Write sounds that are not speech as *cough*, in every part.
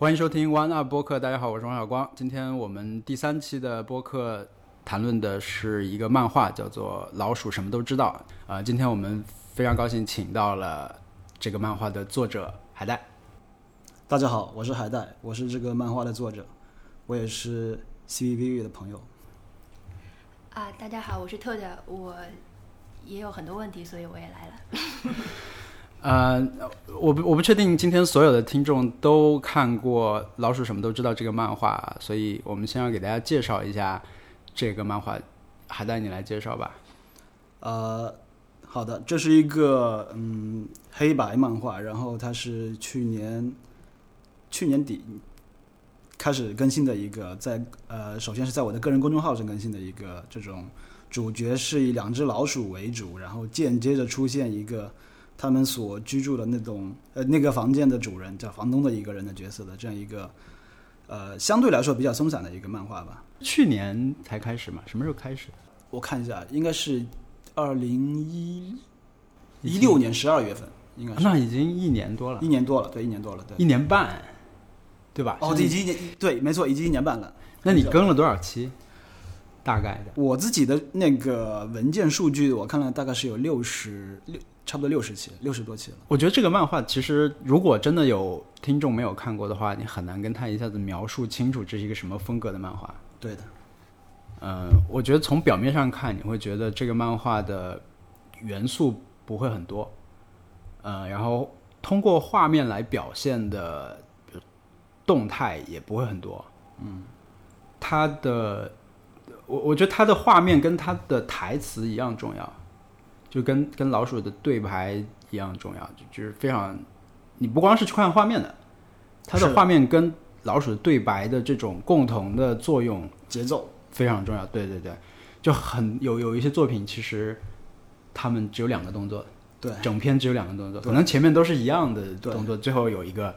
欢迎收听 One Up 播客，大家好，我是王小光。今天我们第三期的播客谈论的是一个漫画，叫做《老鼠什么都知道》啊、今天我们非常高兴请到了这个漫画的作者海带。大家好，我是海带，我是这个漫画的作者，我也是 CVV 的朋友。啊，大家好，我是特特，我也有很多问题，所以我也来了。*laughs* 呃，我不我不确定今天所有的听众都看过《老鼠什么都知道》这个漫画，所以我们先要给大家介绍一下这个漫画。海带，你来介绍吧。呃，好的，这是一个嗯黑白漫画，然后它是去年去年底开始更新的一个，在呃首先是在我的个人公众号上更新的一个这种主角是以两只老鼠为主，然后间接着出现一个他们所居住的那种呃那个房间的主人叫房东的一个人的角色的这样一个呃相对来说比较松散的一个漫画吧。去年才开始嘛？什么时候开始？我看一下，应该是二零一一六年十二月份，应该是那已经一年多了一，年多了，对，一年多了，对。一年半，对吧？哦，已经一年，对，没错，已经一年半了。那你更了多少期？大概的。我自己的那个文件数据，我看了大概是有六十六，差不多六十期，六十多期了。我觉得这个漫画其实，如果真的有听众没有看过的话，你很难跟他一下子描述清楚这是一个什么风格的漫画。对的，嗯，我觉得从表面上看，你会觉得这个漫画的元素不会很多，呃，然后通过画面来表现的动态也不会很多。嗯，它的，我我觉得它的画面跟它的台词一样重要，就跟跟老鼠的对白一样重要，就就是非常，你不光是去看画面的，它的画面跟老鼠的对白的这种共同的作用节奏，非常重要。对对对，就很有有一些作品，其实他们只有两个动作，对，整篇只有两个动作，可能前面都是一样的动作，最后有一个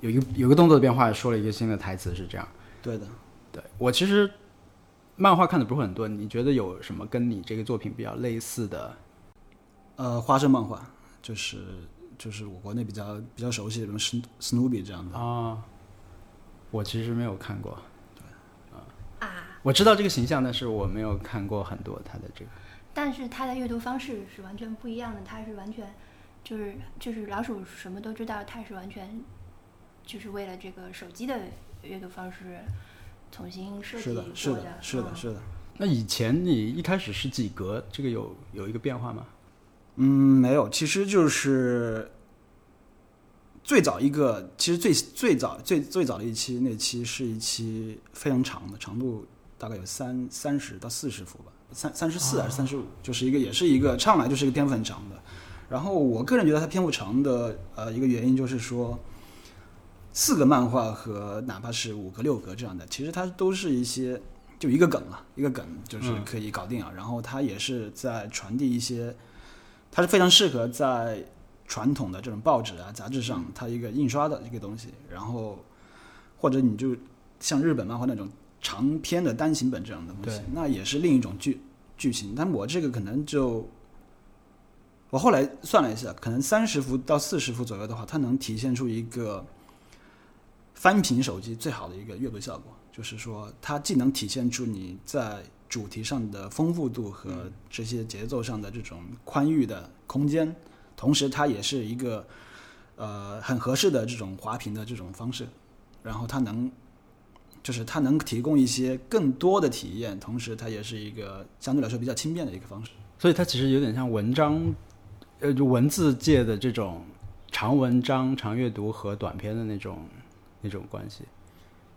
有一个有一个动作的变化，说了一个新的台词，是这样。对的。对我其实漫画看的不是很多，你觉得有什么跟你这个作品比较类似的？呃，花生漫画就是就是我国内比较比较熟悉的，什么史史努比这样的。啊，我其实没有看过，啊，我知道这个形象，但是我没有看过很多他的这个。但是他的阅读方式是完全不一样的，他是完全就是就是老鼠什么都知道，他是完全就是为了这个手机的阅读方式重新设计过是的，是的，是的，嗯是的。那以前你一开始是几格？这个有有一个变化吗？嗯，没有，其实就是最早一个，其实最最早最最早的一期，那期是一期非常长的，长度大概有三三十到四十幅吧，三三十四还是三十五，就是一个也是一个唱来就是一个篇幅很长的。然后我个人觉得它篇幅长的呃一个原因就是说，四个漫画和哪怕是五个六格这样的，其实它都是一些就一个梗啊，一个梗就是嗯可以搞定啊。然后它也是在传递一些。它是非常适合在传统的这种报纸啊、杂志上，它一个印刷的一个东西。然后，或者你就像日本漫画那种长篇的单行本这样的东西，那也是另一种剧剧情。但我这个可能就，我后来算了一下，可能三十幅到四十幅左右的话，它能体现出一个翻屏手机最好的一个阅读效果，就是说它既能体现出你在主题上的丰富度和这些节奏上的这种宽裕的空间，同时它也是一个呃很合适的这种滑屏的这种方式，然后它能就是它能提供一些更多的体验，同时它也是一个相对来说比较轻便的一个方式。所以它其实有点像文章，呃，就文字界的这种长文章、长阅读和短篇的那种那种关系，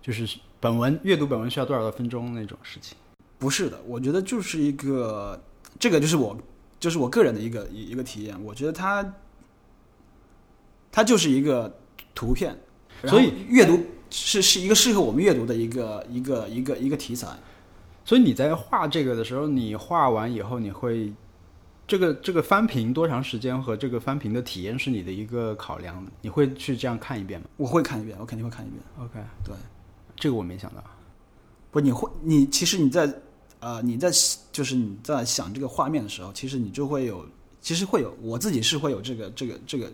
就是本文阅读本文需要多少多分钟那种事情。不是的，我觉得就是一个，这个就是我，就是我个人的一个一一个体验。我觉得它，它就是一个图片，所以阅读是是一个适合我们阅读的一个一个一个一个题材。所以你在画这个的时候，你画完以后，你会这个这个翻屏多长时间和这个翻屏的体验是你的一个考量，你会去这样看一遍吗我会看一遍，我肯定会看一遍。？OK，对，这个我没想到。不，你会，你其实你在呃你在就是你在想这个画面的时候，其实你就会有，其实会有，我自己是会有这个这个这个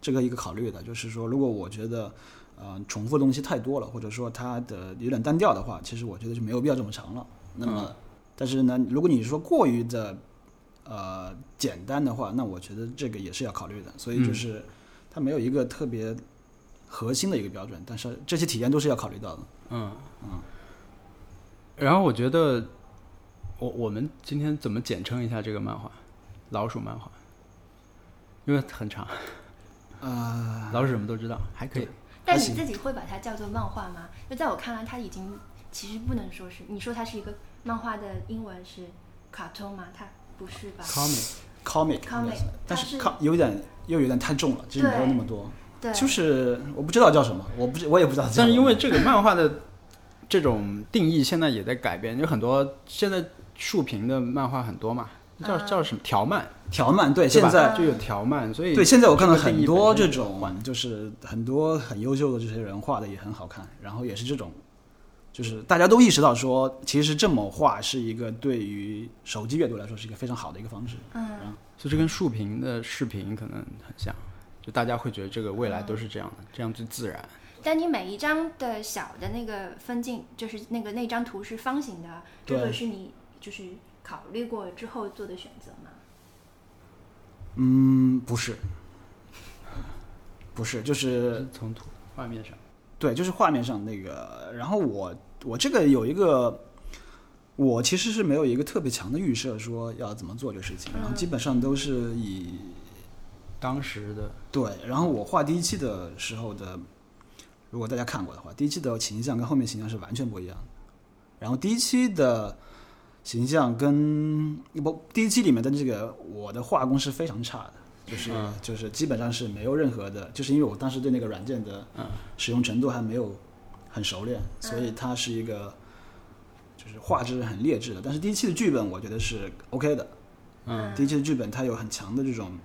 这个一个考虑的，就是说，如果我觉得呃重复的东西太多了，或者说它的有点单调的话，其实我觉得就没有必要这么长了。那么，但是呢，如果你说过于的呃简单的话，那我觉得这个也是要考虑的。所以就是它没有一个特别核心的一个标准，但是这些体验都是要考虑到的。嗯嗯。然后我觉得，我我们今天怎么简称一下这个漫画？老鼠漫画，因为很长。呃，老鼠什么都知道，还可以。但你自己会把它叫做漫画吗？就在我看来，它已经其实不能说是。你说它是一个漫画的英文是卡通吗？它不是吧？comic，comic，comic，但是有点又有点太重了，其实没有那么多。对，就是我不知道叫什么，我不我也不知道。但是因为这个漫画的这种定义现在也在改变，有很多现在竖屏的漫画很多嘛。叫叫什么条漫？条漫对，现在就有条漫，所以对现在我看到很多这种，就是很多很优秀的这些人画的也很好看，然后也是这种，就是大家都意识到说，其实这么画是一个对于手机阅读来说是一个非常好的一个方式。嗯，所以这跟竖屏的视频可能很像，就大家会觉得这个未来都是这样的，这样最自然。但你每一张的小的那个分镜，就是那个那张图是方形的，这个是你就是。考虑过之后做的选择吗？嗯，不是，不是，就是从图画面上，对，就是画面上那个。然后我我这个有一个，我其实是没有一个特别强的预设，说要怎么做这个事情。然后基本上都是以当时的对。然后我画第一期的时候的，如果大家看过的话，第一期的形象跟后面形象是完全不一样的。然后第一期的。形象跟不第一期里面的这个我的画工是非常差的，就是就是基本上是没有任何的，就是因为我当时对那个软件的使用程度还没有很熟练，所以它是一个就是画质很劣质的。但是第一期的剧本我觉得是 OK 的，嗯，第一期的剧本它有很强的这种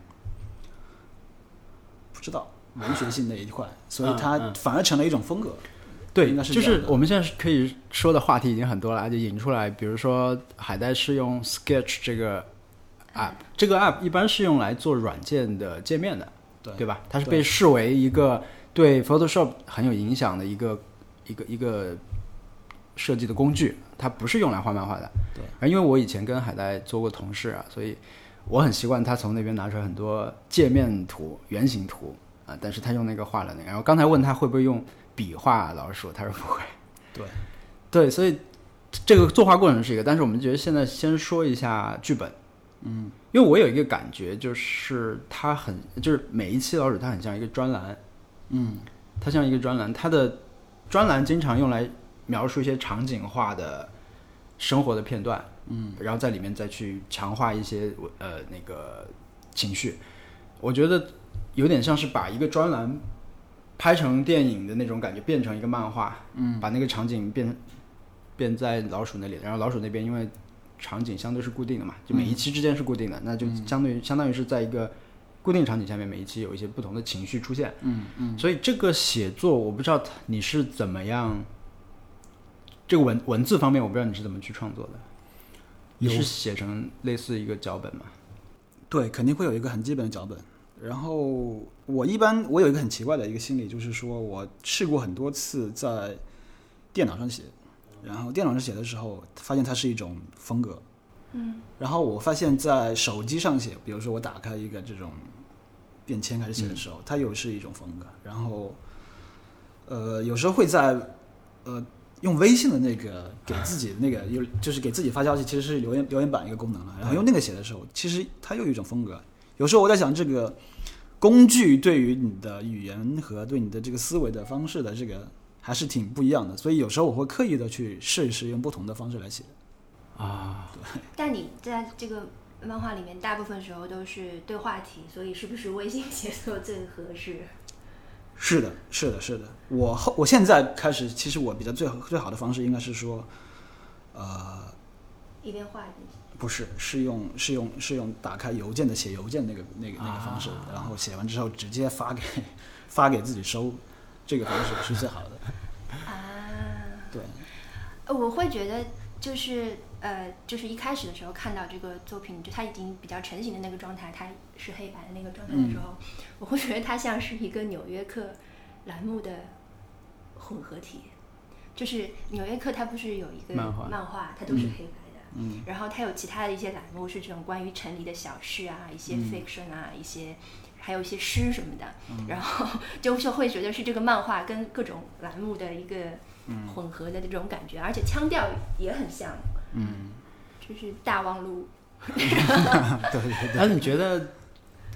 不知道文学性的一块，所以它反而成了一种风格。对，应该是就是我们现在可以说的话题已经很多了，就引出来，比如说海带是用 Sketch 这个 app，这个 app 一般是用来做软件的界面的，对对吧？它是被视为一个对 Photoshop 很有影响的一个一个一个设计的工具，它不是用来画漫画的。对，而因为我以前跟海带做过同事啊，所以我很习惯他从那边拿出来很多界面图、原型图啊，但是他用那个画了那个。然后刚才问他会不会用。笔画老师说，他说不会。对，对，所以这个作画过程是一个，但是我们觉得现在先说一下剧本。嗯，因为我有一个感觉，就是它很，就是每一期老鼠它很像一个专栏。嗯，它像一个专栏，它的专栏经常用来描述一些场景化的生活的片段。嗯，然后在里面再去强化一些呃那个情绪。我觉得有点像是把一个专栏。拍成电影的那种感觉，变成一个漫画，嗯，把那个场景变变在老鼠那里，然后老鼠那边因为场景相对是固定的嘛，就每一期之间是固定的，那就相对于相当于是在一个固定场景下面，每一期有一些不同的情绪出现，嗯嗯，所以这个写作我不知道你是怎么样，这个文文字方面我不知道你是怎么去创作的，你是写成类似一个脚本吗？对，肯定会有一个很基本的脚本。然后我一般我有一个很奇怪的一个心理，就是说我试过很多次在电脑上写，然后电脑上写的时候发现它是一种风格，嗯，然后我发现在手机上写，比如说我打开一个这种便签开始写的时候，它又是一种风格。然后呃有时候会在呃用微信的那个给自己那个有就是给自己发消息，其实是留言留言板一个功能了，然后用那个写的时候，其实它又有一种风格。有时候我在想，这个工具对于你的语言和对你的这个思维的方式的这个还是挺不一样的，所以有时候我会刻意的去试一试用不同的方式来写。啊，对。但你在这个漫画里面，大部分时候都是对话题，所以是不是微信写作最合适？是的，是的，是的。我后我现在开始，其实我比较最最好的方式应该是说，呃，一边画一边。不是，是用是用是用打开邮件的写邮件那个那个那个方式，然后写完之后直接发给 *laughs* 发给自己收，这个方式是最好的。啊，*laughs* 对。我会觉得就是呃，就是一开始的时候看到这个作品，就它已经比较成型的那个状态，它是黑白的那个状态的时候，我会觉得它像是一个《纽约客》栏目的混合体。就是《纽约客》它不是有一个漫画漫画，它都是黑白的，嗯然后它有其他的一些栏目是这种关于城里的小事啊，一些嗯 fiction 啊，一些还有一些诗什么的，嗯 *laughs* 然后 *laughs* 就就会觉得是这个漫画跟各种栏目的一个嗯混合的这种感觉，而且腔调也很像，嗯，就是大望路。*laughs* 对对对。那你觉得，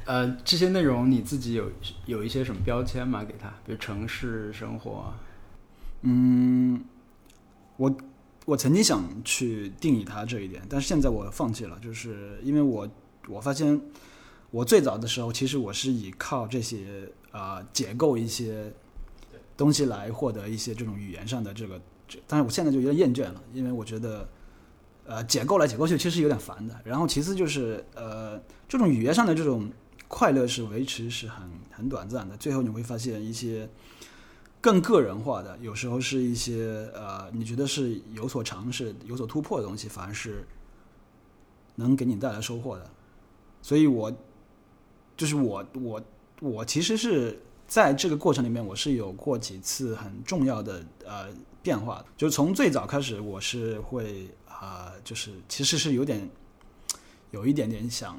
呃，这些内容你自己有有一些什么标签吗？给他，比如城市生活啊，嗯，我我曾经想去定义它这一点，但是现在我放弃了，就是因为我我发现我最早的时候，其实我是以靠这些呃解构一些东西来获得一些这种语言上的这个，这但是我现在就有点厌倦了，因为我觉得。呃，解构来解构去，其实有点烦的。然后其次就是，呃，这种语言上的这种快乐是维持是很很短暂的，最后你会发现一些更个人化的，有时候是一些呃，你觉得是有所尝试、有所突破的东西，反而是能给你带来收获的。所以我就是我我我其实是在这个过程里面，我是有过几次很重要的呃变化的，就是从最早开始，我是会啊、呃就是其实是有点有一点点想。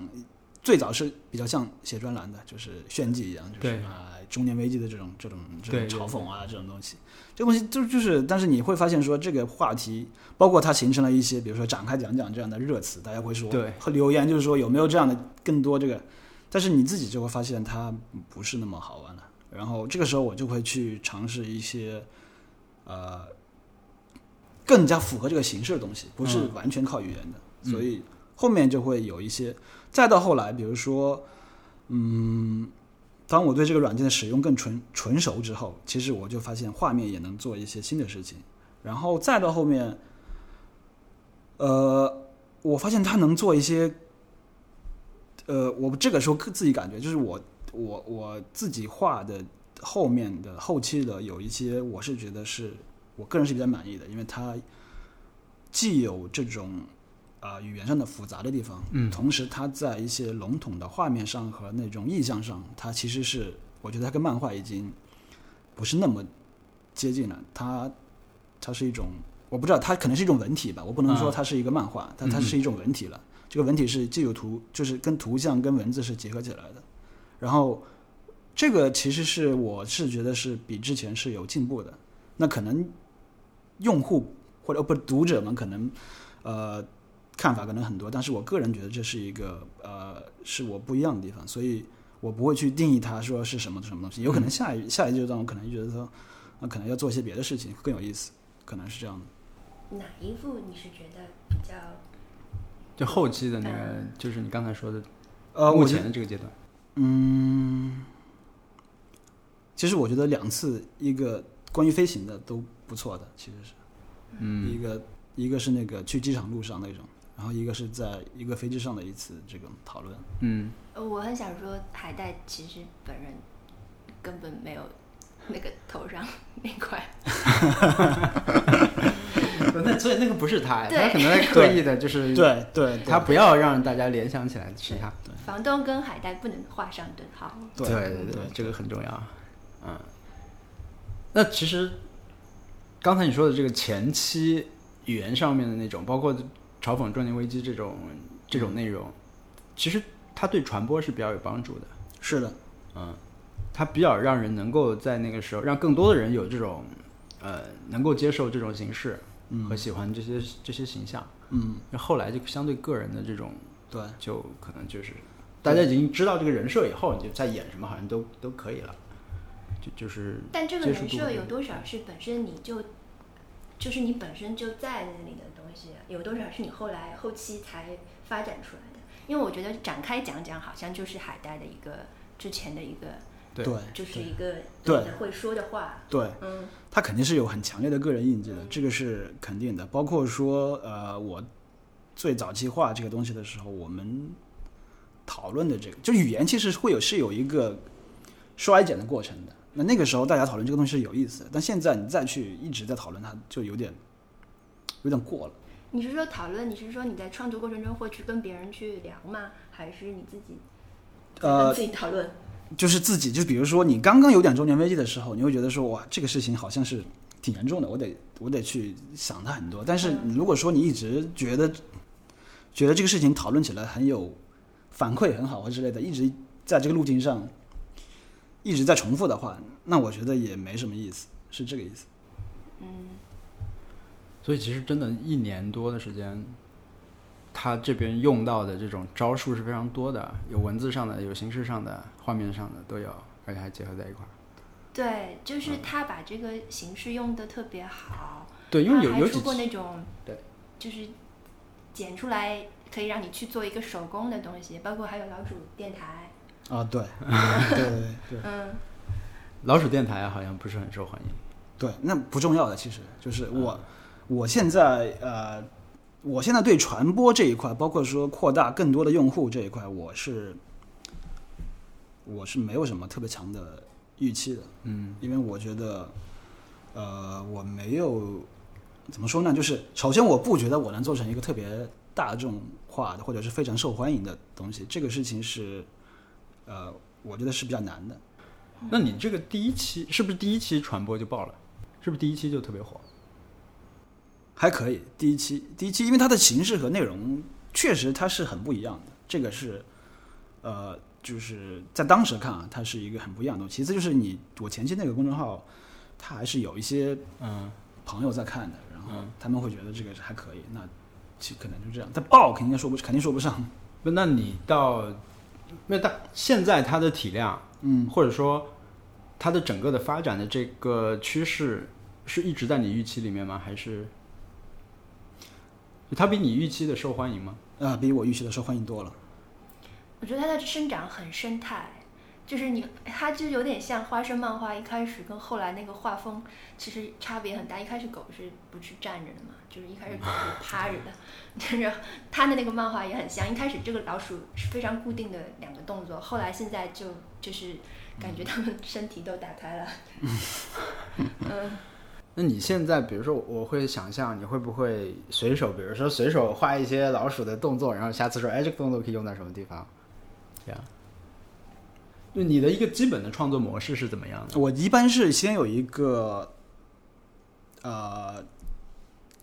最早是比较像写专栏的，就是炫技一样，就是对啊、中年危机的这种这种这种嘲讽啊这种东西，这个东西就就是，但是你会发现说这个话题，包括它形成了一些，比如说展开讲讲这样的热词，大家会说对。会留言，就是说有没有这样的更多这个，但是你自己就会发现它不是那么好玩了。然后这个时候我就会去尝试一些，呃，更加符合这个形式的东西，不是嗯完全靠语言的，嗯。所以后面就会有一些，再到后来，比如说，嗯，当我对这个软件的使用更纯纯熟之后，其实我就发现画面也能做一些新的事情，然后再到后面，呃，我发现它能做一些，呃，我这个时候自己感觉就是我我我自己画的后面的后期的有一些，我是觉得是我个人是比较满意的，因为它既有这种啊、语言上的复杂的地方，嗯同时它在一些笼统的画面上和那种意象上，它其实是我觉得它跟漫画已经不是那么接近了，它它是一种我不知道它可能是一种文体吧，我不能说啊它是一个漫画，但它嗯是一种文体了。这个文体是既有图，就是跟图像跟文字是结合起来的，然后这个其实是我是觉得是比之前是有进步的。那可能用户或者不读者们可能呃看法可能很多，但是我个人觉得这是一个呃是我不一样的地方，所以我不会去定义它说是什么什么东西。有可能下一下一阶段我可能觉得说，那、可能要做一些别的事情更有意思，可能是这样的。哪一幅你是觉得比较就后期的那个，就是你刚才说的呃，目前的这个阶段，嗯，其实我觉得两次一个关于飞行的都不错的，其实是。嗯一个一个是那个去机场路上那种，然后一个是在一个飞机上的一次这种讨论。嗯，呃我很想说，海带其实本人根本没有那个头上 *laughs* 那块。*laughs* *laughs* 那所以那个不是他，对他可能在刻意的，就是对对，对他不要让大家联想起来是他。房东跟海带不能画上等号。对对对这个很重要。嗯，那其实刚才你说的这个前期语言上面的那种，包括嘲讽中年危机这种这种内容，其实它对传播是比较有帮助的。是的，嗯，它比较让人能够在那个时候，让更多的人有这种呃能够接受这种形式和喜欢这些这些形象。嗯，那后来就相对个人的这种，对就可能就是大家已经知道这个人设以后，你就再演什么好像都都可以了。就就是但这个人设有多少是本身你就就是你本身就在那里的东西，有多少是你后来后期才发展出来的？因为我觉得展开讲讲，好像就是海带的一个之前的一个，对对就是一个对会说的话。对，嗯，他肯定是有很强烈的个人印记的，这个是肯定的。包括说，呃，我最早期画这个东西的时候，我们讨论的这个，就语言其实会有是有一个衰减的过程的。那那个时候大家讨论这个东西是有意思的，但现在你再去一直在讨论它，就有点有点过了。你是说讨论？你是说你在创作过程中会去跟别人去聊吗？还是你自己呃自己讨论？就是自己，就比如说你刚刚有点中年危机的时候，你会觉得说哇，这个事情好像是挺严重的，我得我得去想它很多。但是如果说你一直觉得觉得这个事情讨论起来很有反馈很好或之类的，一直在这个路径上一直在重复的话，那我觉得也没什么意思，是这个意思。嗯，所以其实真的，一年多的时间，他这边用到的这种招数是非常多的，有文字上的，有形式上的，画面上的都有，而且还结合在一块儿。对，就是他把这个形式用的特别好。对，因为有有几期过那种，对，就是剪出来可以让你去做一个手工的东西，包括还有老鼠电台，啊，对，*laughs* 对对对对嗯，老鼠电台好像不是很受欢迎。对，那不重要的，其实就是我，我现在呃，我现在对传播这一块，包括说扩大更多的用户这一块，我是我是没有什么特别强的预期的，嗯因为我觉得，呃，我没有怎么说呢，就是首先我不觉得我能做成一个特别大众化的或者是非常受欢迎的东西，这个事情是，呃，我觉得是比较难的。那你这个第一期是不是第一期传播就爆了？是不是第一期就特别火？还可以，第一期，第一期，因为它的形式和内容确实它是很不一样的，这个是，呃，就是在当时看啊，它是一个很不一样的东西。其次就是你，我前期那个公众号，它还是有一些嗯朋友在看的，然后嗯他们会觉得这个是还可以，那其可能就这样。但爆肯定说不，肯定说不上。不，那你到，那大现在它的体量，嗯，或者说它的整个的发展的这个趋势，是一直在你预期里面吗？还是它比你预期的受欢迎吗？啊、比我预期的受欢迎多了。我觉得它的生长很生态，就是你，它就有点像花生漫画，一开始跟后来那个画风其实差别很大。一开始狗是不是站着的嘛？就是一开始狗是趴着的，*laughs* 就是它的那个漫画也很像。一开始这个老鼠是非常固定的两个动作，后来现在就就是感觉它们身体都打开了。*laughs* *laughs* 嗯，那你现在，比如说，我会想象你会不会随手，比如说随手画一些老鼠的动作，然后下次说，哎，这个动作可以用在什么地方？这样。就你的一个基本的创作模式是怎么样的？我一般是先有一个，呃，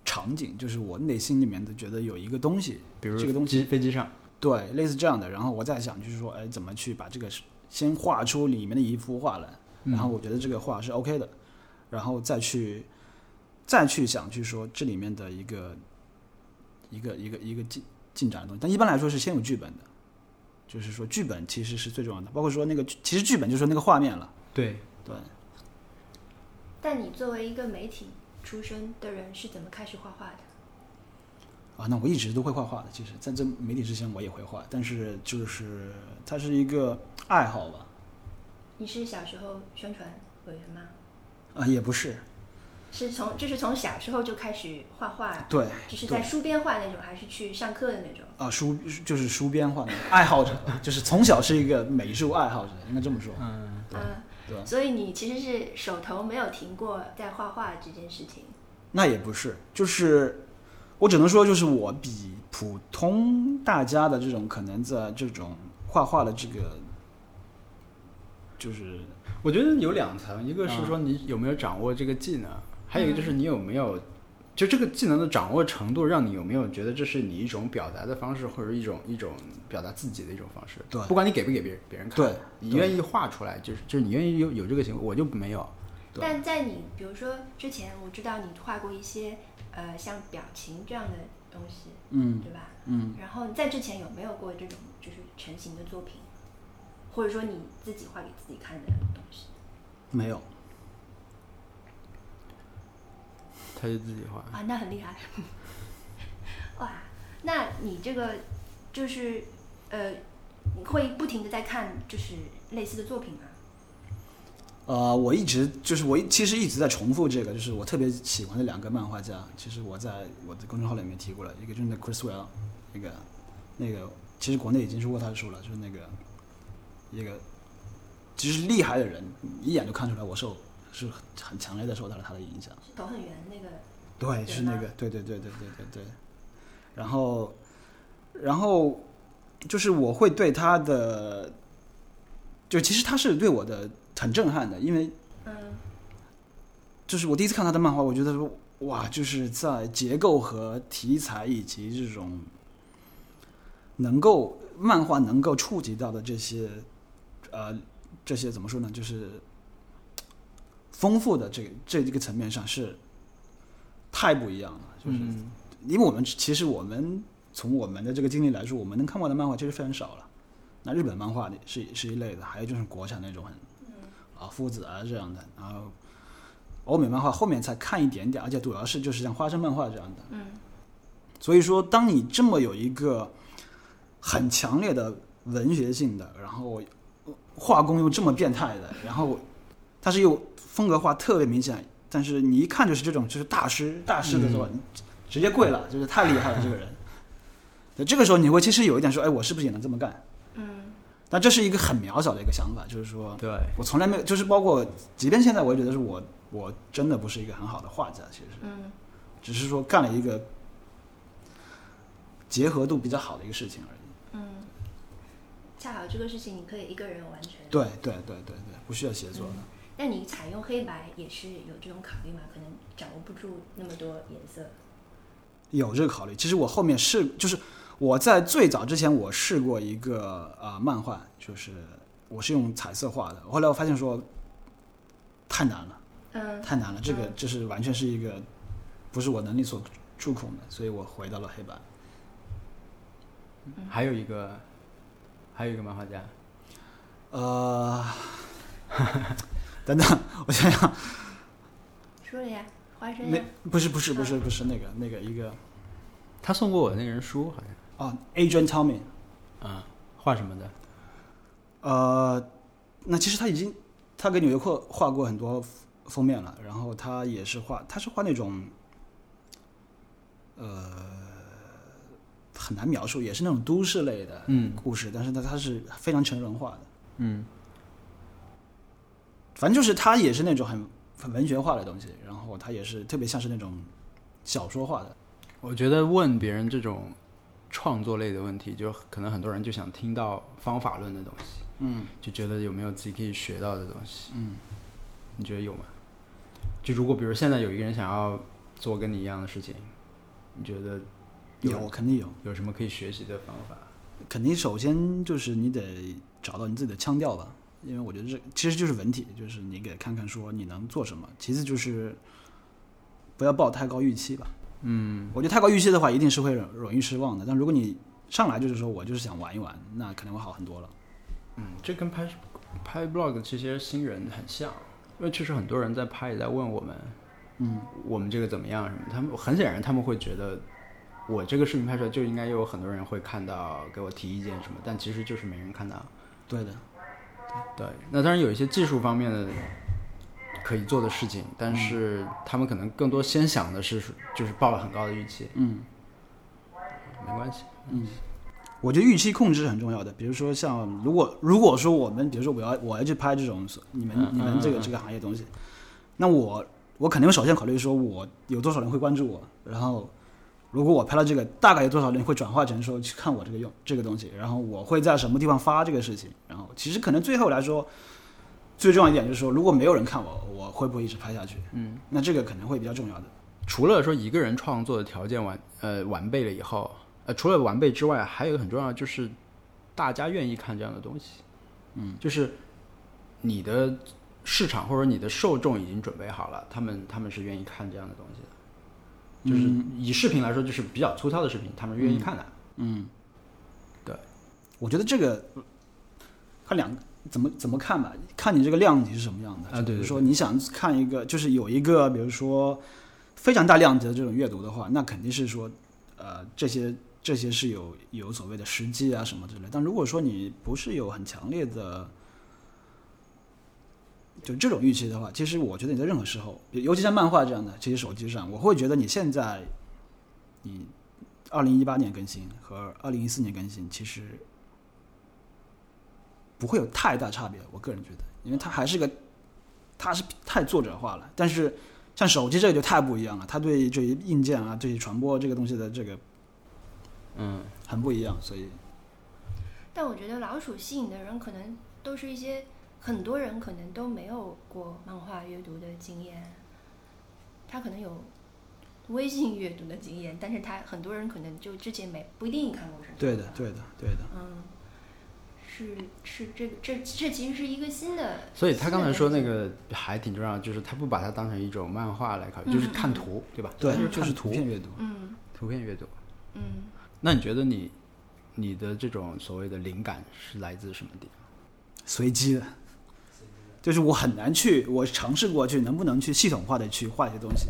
场景，就是我内心里面的觉得有一个东西，比如这个东西飞机上，对，类似这样的。然后我再想，就是说，哎，怎么去把这个先画出里面的一幅画来，然后我觉得这个画是 OK 的，然后再去再去想去说这里面的一个一个一个一个进进展的东西。但一般来说是先有剧本的，就是说剧本其实是最重要的，包括说那个其实剧本就是说那个画面了，对，对。但你作为一个媒体出身的人，是怎么开始画画的？啊，那我一直都会画画的。其实在这媒体之前我也会画，但是就是它是一个爱好吧，你是小时候宣传委员吗？啊，也不是，是从就是从小时候就开始画画，对，就是在书边画那种，还是去上课的那种？啊，书就是书边画的爱好者，就是从小是一个美术爱好者，应该这么说。嗯，对嗯，对，所以你其实是手头没有停过在画画这件事情。那也不是，就是我只能说，就是我比普通大家的这种可能在这种画画的这个，就是我觉得有两层，一个是嗯。说你有没有掌握这个技能，还有一个就是你有没有，就这个技能的掌握程度，让你有没有觉得这是你一种表达的方式，或者一种一种表达自己的一种方式。对。不管你给不给别人别人看，你愿意画出来，就是就是你愿意有有这个行为，我就没有。但在你比如说之前，我知道你画过一些呃像表情这样的东西，嗯。对吧？嗯，然后在之前有没有过这种就是成型的作品，或者说你自己画给自己看的东西？没有，他就自己画。啊，那很厉害。哇，那你这个就是呃，你会不停的在看就是类似的作品吗？呃，我一直就是我一其实一直在重复这个，就是我特别喜欢的两个漫画家，其实我在我的公众号里面提过了，一个就是那 Chris Well，那个那个其实国内已经出过他的书了，就是那个一个其实厉害的人，一眼就看出来我受是很强烈的受到了他的影响。是头很圆那个，对，是那个，对对对对对对对。然后，然后就是我会对他的就其实他是对我的很震撼的，因为嗯就是我第一次看他的漫画，我觉得说哇，就是在结构和题材以及这种能够漫画能够触及到的这些呃这些怎么说呢，就是丰富的这个这一个层面上是太不一样了，就是、嗯因为我们其实我们从我们的这个经历来说，我们能看过的漫画其实非常少了。那日本漫画是是一类的，还有就是国产那种很啊夫子啊这样的，然后欧美漫画后面才看一点点，而且主要是就是像花生漫画这样的。嗯所以说，当你这么有一个很强烈的文学性的，然后画工又这么变态的，然后但是又风格化特别明显，但是你一看就是这种就是大师大师的作品，直接跪了，就是太厉害了这个人。对，这个时候你会其实有一点说，哎，我是不是也能这么干？嗯但这是一个很渺小的一个想法，就是说对，我从来没有，就是包括即便现在我也觉得是我我真的不是一个很好的画家，其实嗯只是说干了一个结合度比较好的一个事情而已。嗯，恰好这个事情你可以一个人完成。对对对对对，不需要协作的。那你采用黑白也是有这种考虑吗？可能掌握不住那么多颜色。有这个考虑。其实我后面试，就是我在最早之前我试过一个呃漫画，就是我是用彩色画的。后来我发现说太难了，嗯太难了，这个嗯这是完全是一个不是我能力所触控的，所以我回到了黑白。还有一个，还有一个漫画家，呃，等等，我想想，说了呀，花生那呀。不是不是不是不是那个那个一个。他送过我那个人书，好像，哦，Adrian Tommy，啊、画什么的？呃，那其实他已经他给纽约客画过很多封面了，然后他也是画，他是画那种，呃，很难描述，也是那种都市类的嗯故事，但是它它是非常成人化的，嗯反正就是它也是那种很很文学化的东西，然后它也是特别像是那种小说化的，我觉得问别人这种创作类的问题，就可能很多人就想听到方法论的东西，嗯就觉得有没有自己可以学到的东西。嗯。你觉得有吗？就如果比如现在有一个人想要做跟你一样的事情，你觉得有肯定有，有什么可以学习的方法？肯定首先就是你得找到你自己的腔调吧，因为我觉得这其实就是文体，就是你给看看说你能做什么。其次就是不要抱太高预期吧。嗯我觉得太高预期的话，一定是会容容易失望的。但如果你上来就是说我就是想玩一玩，那肯定会好很多了。嗯，这跟拍拍 blog 这些新人很像，因为确实很多人在拍也在问我们，嗯，我们这个怎么样什么？他们很显然他们会觉得我这个视频拍出来就应该有很多人会看到，给我提意见什么，但其实就是没人看到。对的，对，那当然有一些技术方面的可以做的事情，但是他们可能更多先想的是就是抱了很高的预期，嗯。没关系。嗯我觉得预期控制是很重要的。比如说像如果如果说我们，比如说我要我要去拍这种你们嗯你们这个这个行业东西，那我我肯定首先考虑说我有多少人会关注我，然后如果我拍了这个，大概有多少人会转化成说去看我这个用这个东西，然后我会在什么地方发这个事情，然后其实可能最后来说，最重要一点就是说，如果没有人看我，我会不会一直拍下去？嗯，那这个可能会比较重要的。除了说一个人创作的条件完呃完备了以后，呃除了完备之外，还有一个很重要就是大家愿意看这样的东西。嗯，就是你的市场或者你的受众已经准备好了，他们他们是愿意看这样的东西的。就是以视频来说，就是比较粗糙的视频，他们愿意看的。嗯，对，我觉得这个看两怎么怎么看吧，看你这个量级是什么样的。啊对对比如说你想看一个，就是有一个，比如说非常大量级的这种阅读的话，那肯定是说，呃，这些这些是有有所谓的实际啊什么之类。但如果说你不是有很强烈的。就这种预期的话，其实我觉得你在任何时候，尤其像漫画这样的这些手机上，我会觉得你现在，你二零一八年更新和二零一四年更新，其实不会有太大差别。我个人觉得，因为它还是个，它是太作者化了。但是像手机这个就太不一样了，它对这些硬件啊、这些传播这个东西的这个嗯，很不一样，所以但我觉得老鼠吸引的人可能都是一些很多人可能都没有过漫画阅读的经验，他可能有微信阅读的经验，但是他很多人可能就之前没不一定看过什么。对的，对的，对的。嗯，是是这个这这其实是一个新的，所以他刚才说那个还挺重要，就是他不把它当成一种漫画来考虑，就是看图，对吧？对就是，图片阅读。嗯图片阅读。嗯，那你觉得你你的这种所谓的灵感是来自什么地方？随机的，就是我很难去，我尝试过去能不能去系统化的去画一些东西，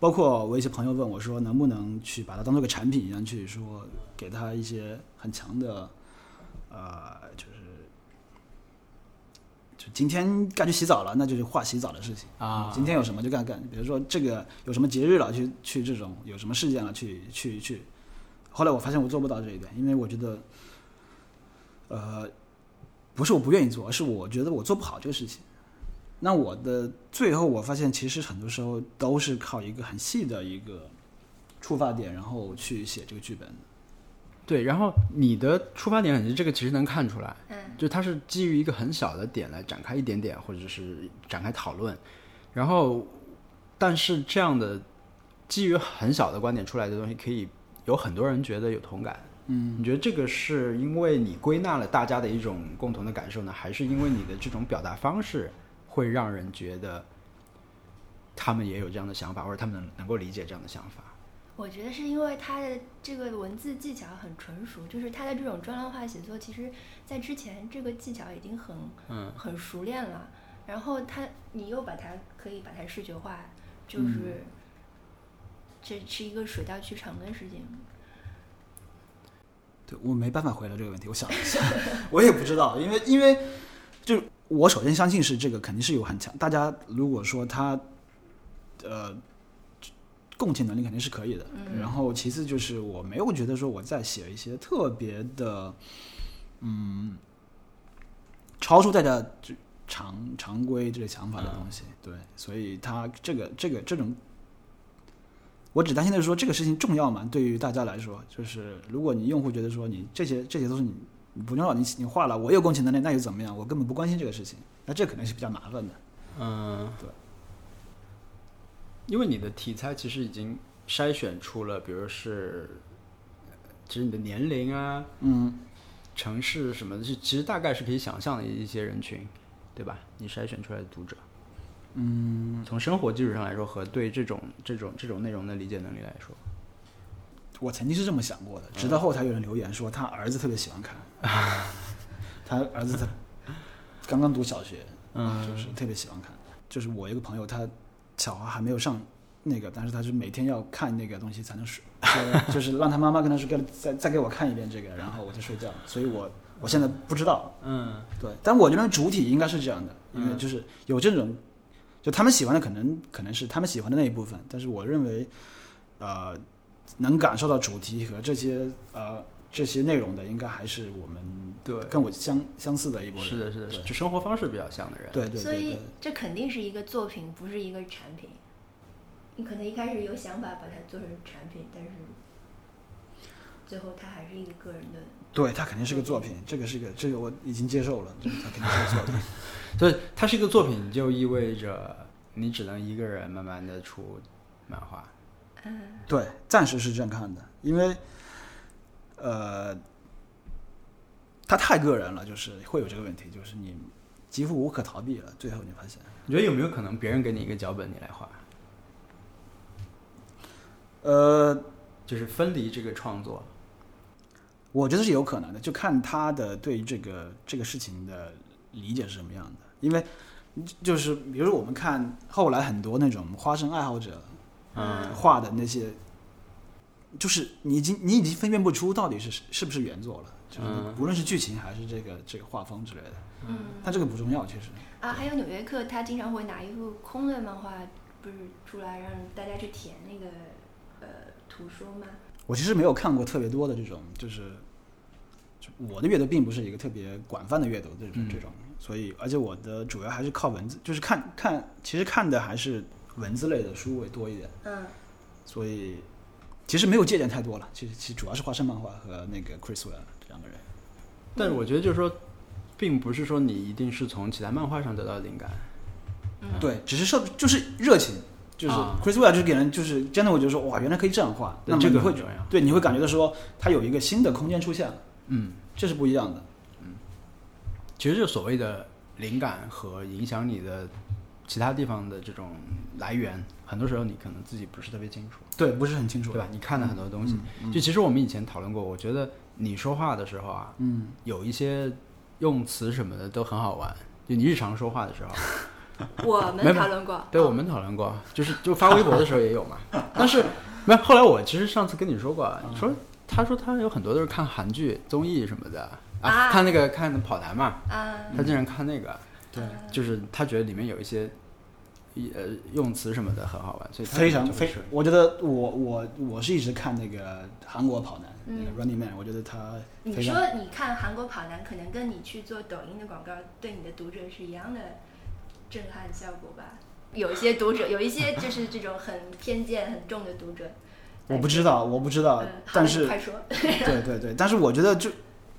包括我一些朋友问我说能不能去把它当做个产品一样去说，给他一些很强的，呃，就是。就今天该去洗澡了，那就是画洗澡的事情啊今天有什么就干干，比如说这个有什么节日了，去去这种有什么事件了，去去去。后来我发现我做不到这一点，因为我觉得，呃，不是我不愿意做，而是我觉得我做不好这个事情。那我的最后我发现，其实很多时候都是靠一个很细的一个出发点，然后去写这个剧本的。对，然后你的出发点，这个其实能看出来，嗯就它是基于一个很小的点来展开一点点，或者是展开讨论，然后，但是这样的基于很小的观点出来的东西，可以有很多人觉得有同感。嗯，你觉得这个是因为你归纳了大家的一种共同的感受呢，还是因为你的这种表达方式会让人觉得他们也有这样的想法，或者他们能能够理解这样的想法？我觉得是因为他的这个文字技巧很纯熟，就是他的这种专栏化写作，其实在之前这个技巧已经很嗯很熟练了。然后他你又把它可以把它视觉化，就是、这是一个水到渠成的事情。对我没办法回答这个问题，我想了一下，*laughs* 我也不知道，因为因为就我首先相信是这个肯定是有很强，大家如果说他呃共情能力肯定是可以的，嗯然后其次就是我没有觉得说我在写一些特别的嗯超出大家就常常规这个想法的东西，对，所以他这个这个这种。我只担心的是说这个事情重要吗？对于大家来说，就是如果你用户觉得说你这些这些都是你你不重要，你你画了，我有共情能力，那又怎么样？我根本不关心这个事情，那这可能是比较麻烦的。嗯，对。因为你的题材其实已经筛选出了，比如是，其实你的年龄啊、嗯，城市什么的，其实大概是可以想象的一些人群，对吧？你筛选出来的读者，嗯，从生活基础上来说，和对这种这种这种内容的理解能力来说，我曾经是这么想过的，直到后台有人留言说他儿子特别喜欢看，*laughs* 他儿子他刚刚读小学，嗯就是特别喜欢看。就是我一个朋友，他小孩还没有上那个，但是他是每天要看那个东西才能睡，*laughs* 就是让他妈妈跟他说，给再再给我看一遍这个，然后我就睡觉。所以我我现在不知道，嗯对，但我觉得主体应该是这样的，因为就是有这种，就他们喜欢的可能可能是他们喜欢的那一部分，但是我认为，呃，能感受到主题和这些呃这些内容的，应该还是我们对跟我相相似的一波人。是的，是的，对就生活方式比较像的人，对对所以对对，这肯定是一个作品，不是一个产品。你可能一开始有想法把它做成产品，但是最后它还是一个个人的。对，它肯定是个作品，这个是个这个我已经接受了，就是它肯定是个作品。*laughs* 所以它是一个作品，就意味着你只能一个人慢慢的出漫画。嗯对，暂时是这样看的，因为呃，它太个人了，就是会有这个问题，就是你几乎无可逃避了。最后你发现，你觉得有没有可能别人给你一个脚本，你来画？呃，就是分离这个创作。我觉得是有可能的，就看他的对于这个这个事情的理解是什么样的。因为就是比如说我们看后来很多那种花生爱好者嗯画的那些，就是你已经你已经分辨不出到底是是不是原作了，就是嗯无论是剧情还是这个这个画风之类的，嗯但这个不重要，其实。啊，还有《纽约客》，他经常会拿一幅空的漫画，不是出来让大家去填那个呃图说吗？我其实没有看过特别多的这种，就是就我的阅读并不是一个特别广泛的阅读这种、嗯这种，所以而且我的主要还是靠文字，就是看看，其实看的还是文字类的书会多一点，嗯所以其实没有借鉴太多了。其实其实主要是花生漫画和那个 Chris Well 这两个人。但是我觉得就是说，并不是说你一定是从其他漫画上得到灵感。对，只是受就是热情，就是啊 Chris Ware 就是给人就是真的，我觉得说哇，原来可以这样画，那么你会个很重要对你会感觉到说它有一个新的空间出现了，嗯，这是不一样的。嗯。其实就所谓的灵感和影响你的其他地方的这种来源，很多时候你可能自己不是特别清楚，对，不是很清楚，对吧？你看了很多东西，嗯就其实我们以前讨论过，我觉得你说话的时候啊，嗯，有一些用词什么的都很好玩，就你日常说话的时候。*laughs* 我们讨论过，对，我们讨论过，就是就发 *laughs* 微博的时候也有嘛。但是没有，后来我其实上次跟你说过，你说他说他有很多都是看韩剧、综艺什么的。啊看那个看跑男嘛，啊，他经常看那个，对，就是他觉得里面有一些呃用词什么的很好玩，所以他非常非就会说，我觉得我我我是一直看那个韩国跑男、嗯。那个 Running Man，我觉得他你说你看韩国跑男，可能跟你去做抖音的广告对你的读者是一样的震撼效果吧？有一些读者，有一些就是这种很偏见很重的读者。我不知道，我不知道，嗯，但是快说。对对对，但是我觉得就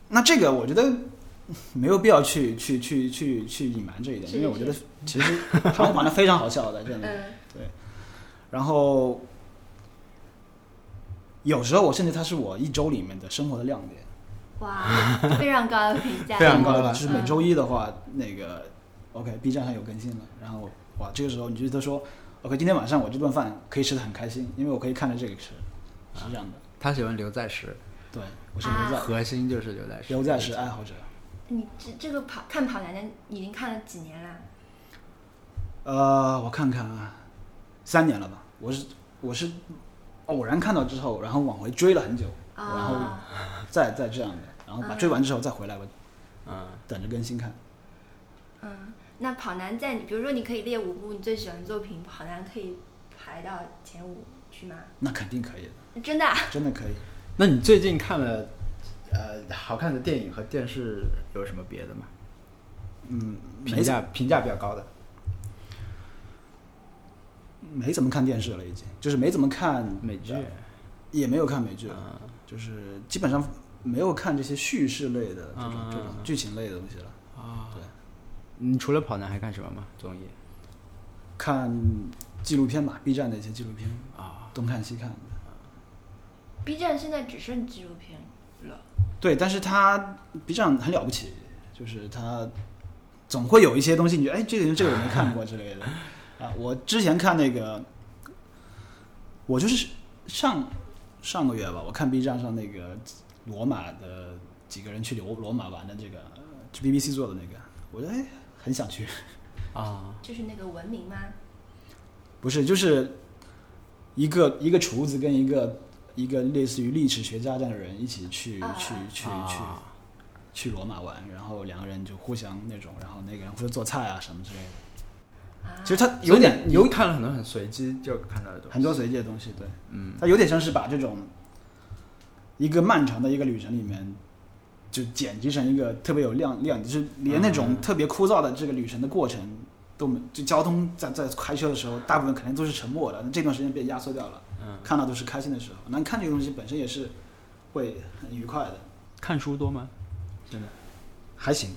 那这个，我觉得没有必要去去去去去隐瞒这一点，因为我觉得其实韩国跑男非常好笑的，真的。对，然后有时候我甚至它是我一周里面的生活的亮点，哇，非常高的评价，*laughs* 非常高的高就是每周一的话，那个 OK，B 站上有更新了，然后哇，这个时候你就觉得说 OK，今天晚上我这顿饭可以吃的很开心，因为我可以看着这个吃，是这样的。他喜欢刘在石，对，我是刘在核心就是刘在石，刘在石爱好者。你这这个跑看跑男的已经看了几年了？呃，我看看啊，三年了吧。我是我是偶然看到之后，然后往回追了很久，然后啊，再再这样的，然后把追完之后再回来，吧嗯，等着更新看。嗯，那跑男在你，比如说你可以列五部你最喜欢的作品，跑男可以排到前五去吗？那肯定可以的，真的啊、*laughs* 真的可以。那你最近看了呃好看的电影和电视有什么别的吗？嗯，评价评价比较高的，没怎么看电视了，已经就是没怎么看美剧，也没有看美剧了，嗯就是基本上没有看这些叙事类的这种、嗯这种剧情类的东西了。啊，对，你除了跑男还看什么吗？综艺看纪录片吧，B 站的一些纪录片，啊，东看西看的。B 站现在只剩纪录片了。对，但是它 B 站很了不起，就是它总会有一些东西，你觉得哎，这个这个我没看过之类的 *laughs* 啊。我之前看那个，我就是上上个月吧，我看 B 站上那个罗马的几个人去罗罗马玩的这个就 BBC 做的那个，我觉得哎很想去。啊，就是那个文明吗？不是，就是一个一个厨子跟一个一个类似于历史学家这样的人一起去啊去去去啊去罗马玩，然后两个人就互相那种，然后那个人负责做菜啊什么之类的。啊，其实他有点有有看了很多很随机就看到的东西，很多随机的东西，对，嗯他有点像是把这种一个漫长的一个旅程里面，就剪辑成一个特别有亮亮，就是连那种嗯特别枯燥的这个旅程的过程都没，就交通在在开车的时候，大部分肯定都是沉默的，那这段时间被压缩掉了，嗯，看到都是开心的时候。那看这个东西本身也是会很愉快的，看书多吗？现在，还行，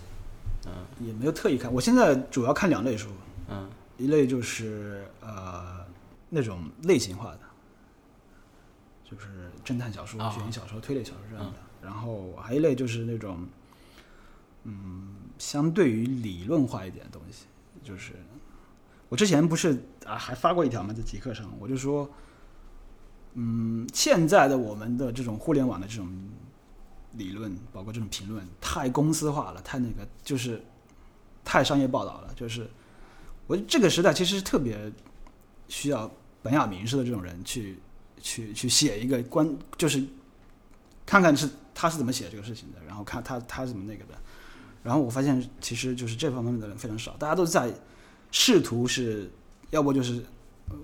嗯也没有特意看。我现在主要看两类书，嗯一类就是呃那种类型化的，就是侦探小说、啊悬疑小说、推理小说这样的。然后还有一类就是那种，嗯，相对于理论化一点的东西，就是我之前不是啊还发过一条嘛，在极客上，我就说，嗯，现在的我们的这种互联网的这种理论，包括这种评论，太公司化了，太那个就是太商业报道了，就是。我这个时代其实特别需要本雅明式的这种人去去去写一个关，就是看看是他是怎么写这个事情的，然后看他他是怎么那个的。然后我发现其实就是这方面的人非常少，大家都在试图是要不就是呃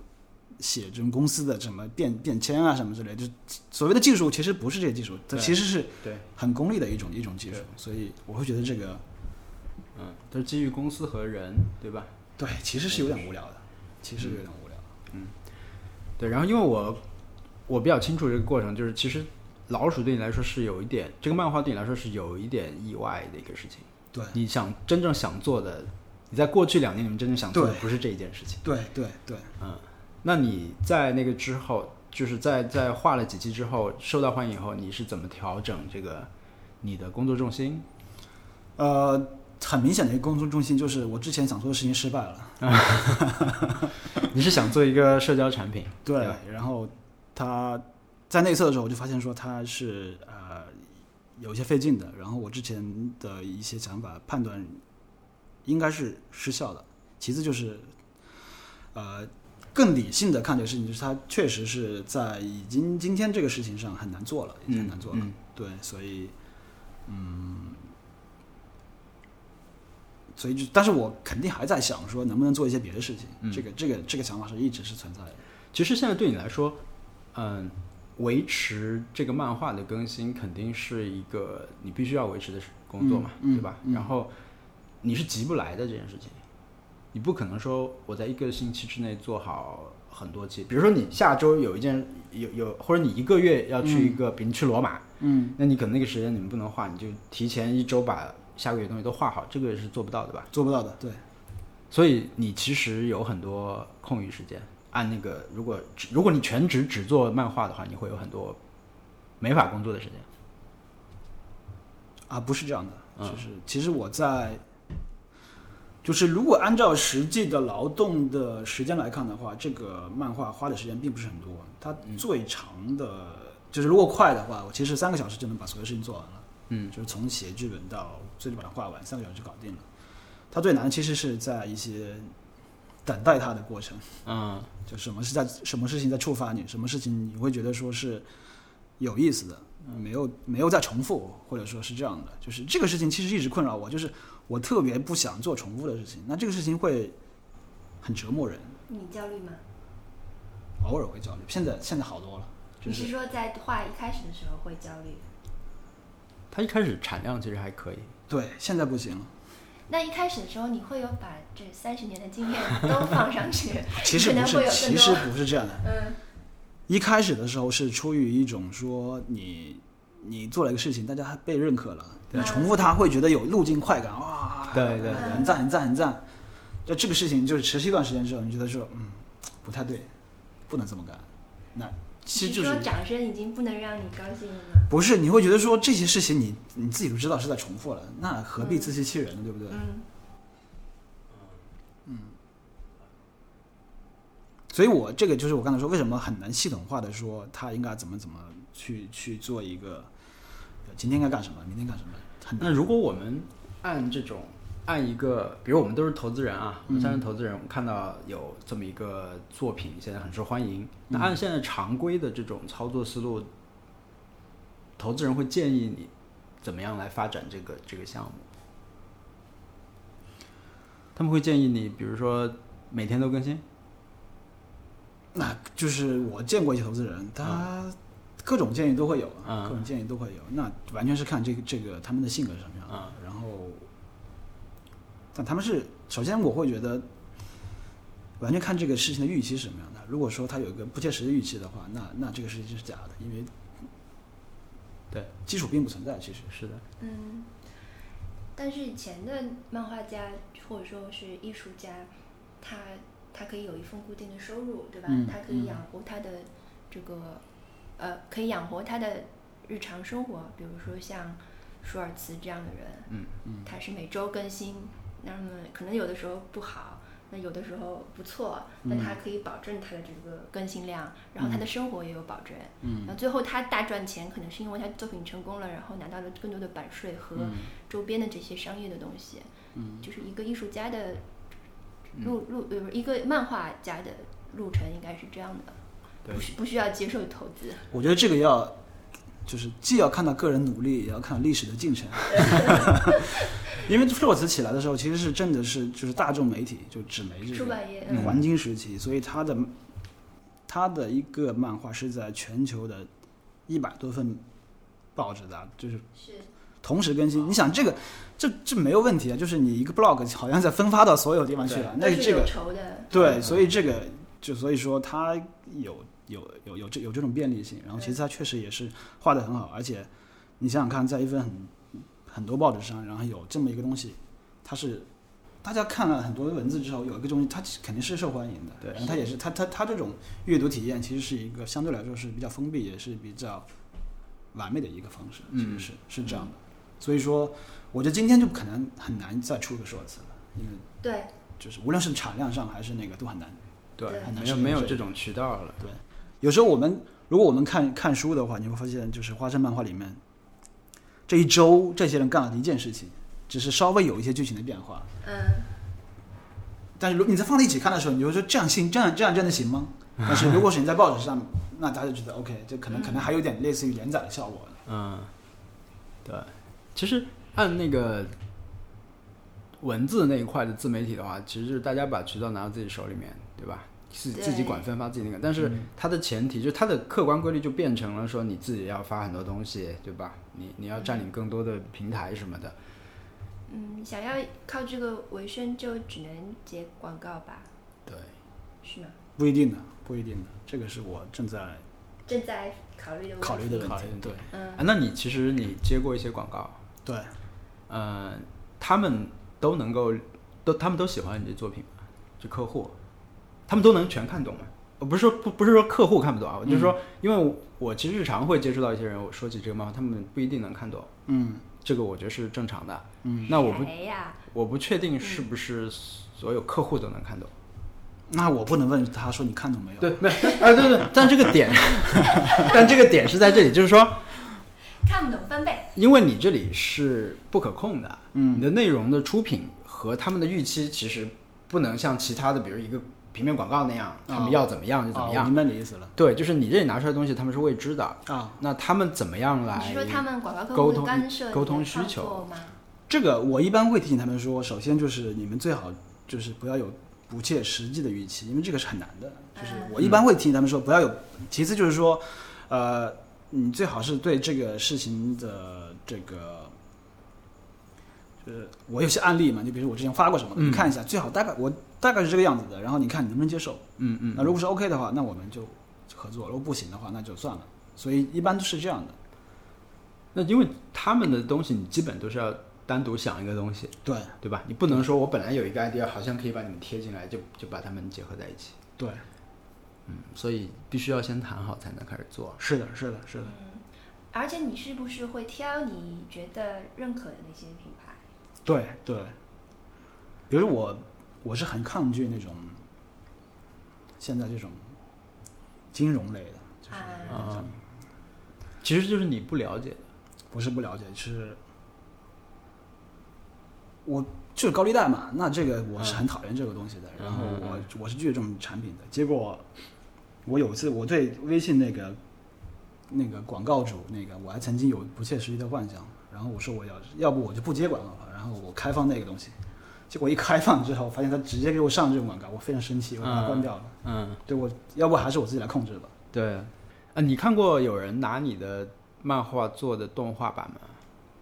写这种公司的什么变变迁啊什么之类，就所谓的技术其实不是这些技术，它对其实是对，很功利的一种一种技术，所以我会觉得这个嗯，都是基于公司和人，对吧？对其实是有点无聊的，其实有点无聊。嗯对，然后因为我我比较清楚这个过程，就是其实老鼠对你来说是有一点，这个漫画对你来说是有一点意外的一个事情，对你想真正想做的，你在过去两年里面真正想做的不是这一件事情。对对对，嗯那你在那个之后，就是在在画了几期之后，受到欢迎以后，你是怎么调整这个你的工作重心？呃，很明显的一个工作重心就是我之前想做的事情失败了。*laughs* 你是想做一个社交产品？对对，然后他在内测的时候，我就发现说它是呃有一些费劲的，然后我之前的一些想法判断应该是失效的。其次就是呃更理性的看这个事情，就是它确实是在已经今天这个事情上很难做了，已经很难做了。嗯对，所以嗯。所以就，但是我肯定还在想说，能不能做一些别的事情。嗯这个，这个，这个想法是一直是存在的。其实现在对你来说，嗯，维持这个漫画的更新肯定是一个你必须要维持的工作嘛，对吧？嗯然后你是急不来的这件事情，你不可能说我在一个星期之内做好很多期。比如说你下周有一件有有，或者你一个月要去一个，比如你去罗马，嗯，那你可能那个时间你们不能画，你就提前一周把下个月的东西都画好，这个是做不到的吧？做不到的，对。所以你其实有很多空余时间。按那个，如果只如果你全职只做漫画的话，你会有很多没法工作的时间。啊，不是这样的，嗯就是其实我在，就是如果按照实际的劳动的时间来看的话，这个漫画花的时间并不是很多。它最长的，就是如果快的话，我其实三个小时就能把所有事情做完了。嗯，就是从写剧本到最终把它画完，三个小时就搞定了。它最难其实是在一些等待它的过程。嗯就什么是在什么事情在触发你，什么事情你会觉得说是有意思的，没有没有在重复，或者说是这样的，就是这个事情其实一直困扰我，就是我特别不想做重复的事情，那这个事情会很折磨人，你焦虑吗？偶尔会焦虑，现在现在好多了，就是你是说在画一开始的时候会焦虑？他一开始产量其实还可以。对，现在不行了。那一开始的时候，你会有把这三十年的经验都放上去？*laughs* 其实不是其实不是这样的。嗯一开始的时候是出于一种说你你做了一个事情，大家被认可了，你对重复它会觉得有路径快感，哇，对对对很赞很赞很赞。就这个事情就是持续一段时间之后，你觉得说嗯不太对，不能这么干。那其实就是说掌声已经不能让你高兴了吗？不是你会觉得说这些事情你你自己都知道是在重复了，那何必自欺欺人呢？对不对？嗯所以我这个就是我刚才说为什么很难系统化的说他应该怎么怎么去去做一个，呃今天该干什么，明天干什么，很难。那如果我们按这种按一个，比如我们都是投资人啊，我们三是投资人，我们看到有这么一个作品现在很受欢迎，那按现在常规的这种操作思路，投资人会建议你怎么样来发展这个这个项目？他们会建议你，比如说每天都更新，那就是我见过一些投资人，他各种建议都会有，嗯各种建议都会有。那完全是看这个这个他们的性格是什么样的。嗯然后，但他们是首先我会觉得，完全看这个事情的预期是什么样的。如果说他有一个不切实际的预期的话，那那这个事情就是假的，因为对基础并不存在。其实是的，嗯，但是以前的漫画家或者说是艺术家，他他可以有一份固定的收入，对吧？嗯他可以嗯养活他的这个呃，可以养活他的日常生活。比如说像舒尔茨这样的人，嗯嗯他是每周更新，那么可能有的时候不好，那有的时候不错，那嗯他可以保证他的这个更新量，然后他的生活也有保证。嗯那最后他大赚钱，可能是因为他作品成功了，然后拿到了更多的版税和嗯周边的这些商业的东西。嗯就是一个艺术家的嗯路路呃，一个漫画家的路程应该是这样的，对不需不需要接受投资。我觉得这个要，就是既要看到个人努力，也要看历史的进程。*laughs* 因为洛茨起来的时候，其实是真的是就是大众媒体，就纸媒这个出版业，嗯黄金时期，所以他的他的一个漫画是在全球的一百多份报纸的，就是是同时更新。你想这个这这没有问题啊，就是你一个 blog 好像在分发到所有地方去了，那是有这个。对，所以这个就所以说它有有有有这有这种便利性，然后其实它确实也是画的很好，而且你想想看，在一份很很多报纸上，然后有这么一个东西，它是大家看了很多文字之后，有一个东西它肯定是受欢迎的。对然后它也是它它它这种阅读体验其实是一个相对来说是比较封闭，也是比较完美的一个方式，其实是、是这样的。所以说，我觉得今天就可能很难再出个说辞了，因为对，就是无论是产量上还是那个都很难。对很难，没有没有这种渠道了。有时候我们如果我们看看书的话，你会发现，就是花生漫画里面这一周这些人干了一件事情，只是稍微有一些剧情的变化。嗯，但是如你在放在一起看的时候，你就会说这样行，这样这样真的行吗？*laughs* 但是如果是你在报纸上，那大家就觉得 OK，这可能可能还有点类似于连载的效果。嗯，对，其实按那个文字那一块的自媒体的话，其实就是大家把渠道拿到自己手里面，对吧？自对自己管分发自己那个，但是它的前提就是它的客观规律就变成了说你自己要发很多东西，对吧？你你要占领更多的平台什么的，嗯，想要靠这个维生，就只能接广告吧，对，是吗？不一定的，不一定的，这个是我正在正在考虑的问题。考虑的问。题对嗯啊，那你其实你接过一些广告，对，呃，他们都能够都他们都喜欢你的作品吗？就客户，他们都能全看懂吗？我不是说不不是说客户看不懂啊，我就是说，因为我我其实日常会接触到一些人，我说起这个漫画，他们不一定能看懂，嗯这个我觉得是正常的。嗯，那我不？我不确定是不是所有客户都能看懂。那我不能问他说你看懂没有？对，没有啊，对对，但这个点，*laughs* 但这个点是在这里，就是说，看不懂翻倍。因为你这里是不可控的，嗯你的内容的出品和他们的预期其实不能像其他的，比如一个平面广告那样，他们要怎么样就怎啊，么样。我明白你意思了对，就是你这里拿出来的东西，他们是未知的。啊。那他们怎么样你来是说他们广告客户沟通干涉沟通需求作吗？这个我一般会提醒他们说，首先就是你们最好就是不要有不切实际的预期，因为这个是很难的。就是嗯我一般会提醒他们说不要有，其次就是说，呃，你最好是对这个事情的这个，就是我有些案例嘛，就比如我之前发过什么，嗯你看一下，最好大概我大概是这个样子的，然后你看你能不能接受。嗯嗯，那如果是 OK 的话，那我们就合作；如果不行的话，那就算了。所以一般都是这样的。那因为他们的东西，你基本都是要单独想一个东西，对对吧？你不能说我本来有一个 idea，好像可以把你们贴进来，就就把他们结合在一起。对，嗯，所以必须要先谈好才能开始做。是的，是的，是的。嗯，而且你是不是会挑你觉得认可的那些品牌？对对，比如我我是很抗拒那种现在这种金融类的，就是其实就是你不了解的。不是不了解，是我就是高利贷嘛，那这个我是很讨厌这个东西的，然后我我是拒绝这种产品的。结果我有一次我对微信那个那个广告主那个我还曾经有不切实际的幻想，然后我说我要要不我就不接广告了，然后我开放那个东西。结果一开放之后，发现他直接给我上这种广告，我非常生气，我把它关掉了。嗯，对我，要不还是我自己来控制吧。对。啊，你看过有人拿你的漫画做的动画版吗？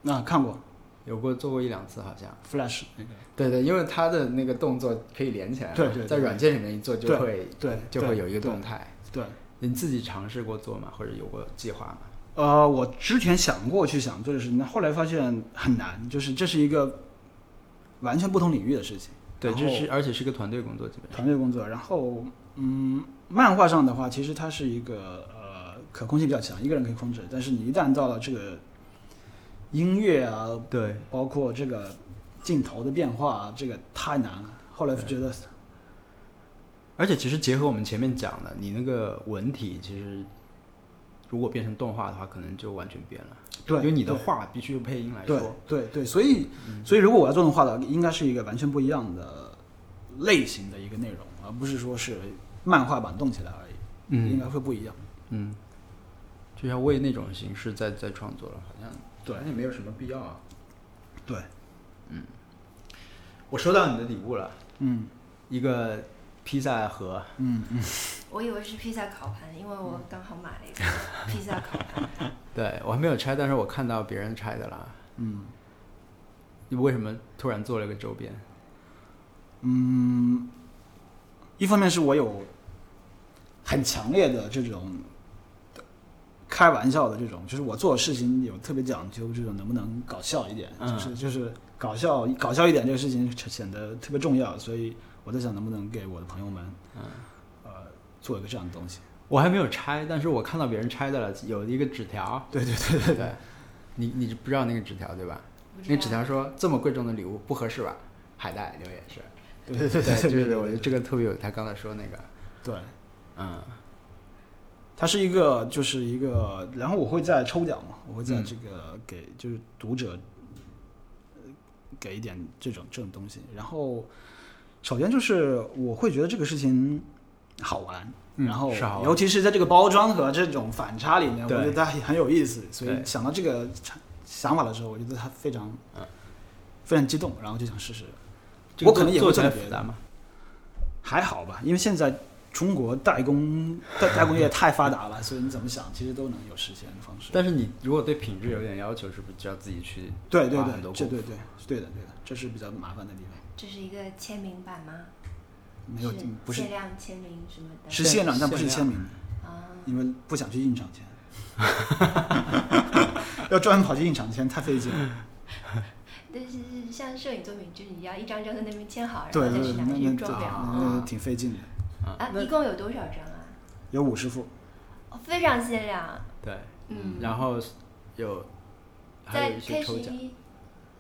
那、看过有过做过一两次，好像。Flash 那个，对对，因为他的那个动作可以连起来嘛，对对对在软件里面一做就会对，对就会有一个动态。对，你自己尝试过做吗？或者有过计划吗？呃，我之前想过去想做的事情，那后来发现很难，就是这是一个完全不同领域的事情。对，这是而且是个团队工作，基本上。团队工作。然后，嗯，漫画上的话，其实它是一个呃可控性比较强，一个人可以控制。但是你一旦到了这个音乐啊，对，包括这个镜头的变化啊，这个太难了。后来就觉得，而且其实结合我们前面讲的，你那个文体其实如果变成动画的话，可能就完全变了。对，因为你的对。话必须用配音来说。对对，所以所以如果我要做动画的，应该是一个完全不一样的类型的一个内容，而不是说是漫画版动起来而已，嗯。应嗯该会不一样。嗯，就要为那种形式在在创作了，好像对。也没有什么必要啊。对，嗯。我收到你的礼物了，嗯。一个披萨盒。嗯嗯，我以为是披萨烤盘，因为我刚好买了一个 *laughs* 披萨烤盘。*laughs* 对我还没有拆，但是我看到别人拆的啦。嗯你为什么突然做了个周边？嗯，一方面是我有很强烈的这种开玩笑的这种，就是我做事情有特别讲究，这种能不能搞笑一点，嗯就是就是搞笑搞笑一点这个事情显得特别重要，所以我在想能不能给我的朋友们，嗯，呃，做一个这样的东西。我还没有拆，但是我看到别人拆的了，有一个纸条。对对对对对，你你不知道那个纸条对吧？那个纸条说这么贵重的礼物不合适吧？海带留言是。对对对对，就是对我觉得这个特别有他刚才说那个，对，嗯它是一个就是一个，然后我会在抽奖嘛，我会在嗯这个给就是读者呃给一点这种这种东西，然后首先就是我会觉得这个事情好玩。嗯然后尤其是在这个包装和这种反差里面，我觉得它很有意思，所以想到这个想想法的时候，我觉得它非常嗯非常激动，然后就想试试。这个我可能也会做别的来复杂吗？还好吧，因为现在中国代工代代工业太发达了，*laughs* 所以你怎么想，其实都能有实现的方式。但是你如果对品质有点要求，是不是就要自己去对对对这对对对的对的，这是比较麻烦的地方。这是一个签名版吗？没有不是限量签名什么的是限量，但不是签名的，啊？因为不想去印厂签，*laughs* 要专门跑去印厂签太费劲了。*laughs* 但是像摄影作品，就是你要一张张在那边签好，然后再去拿去装裱。挺费劲的。啊，那一共有多少张啊？有五十副，哦，非常限量。对，嗯，然后有还有在一些 K 抽奖，十一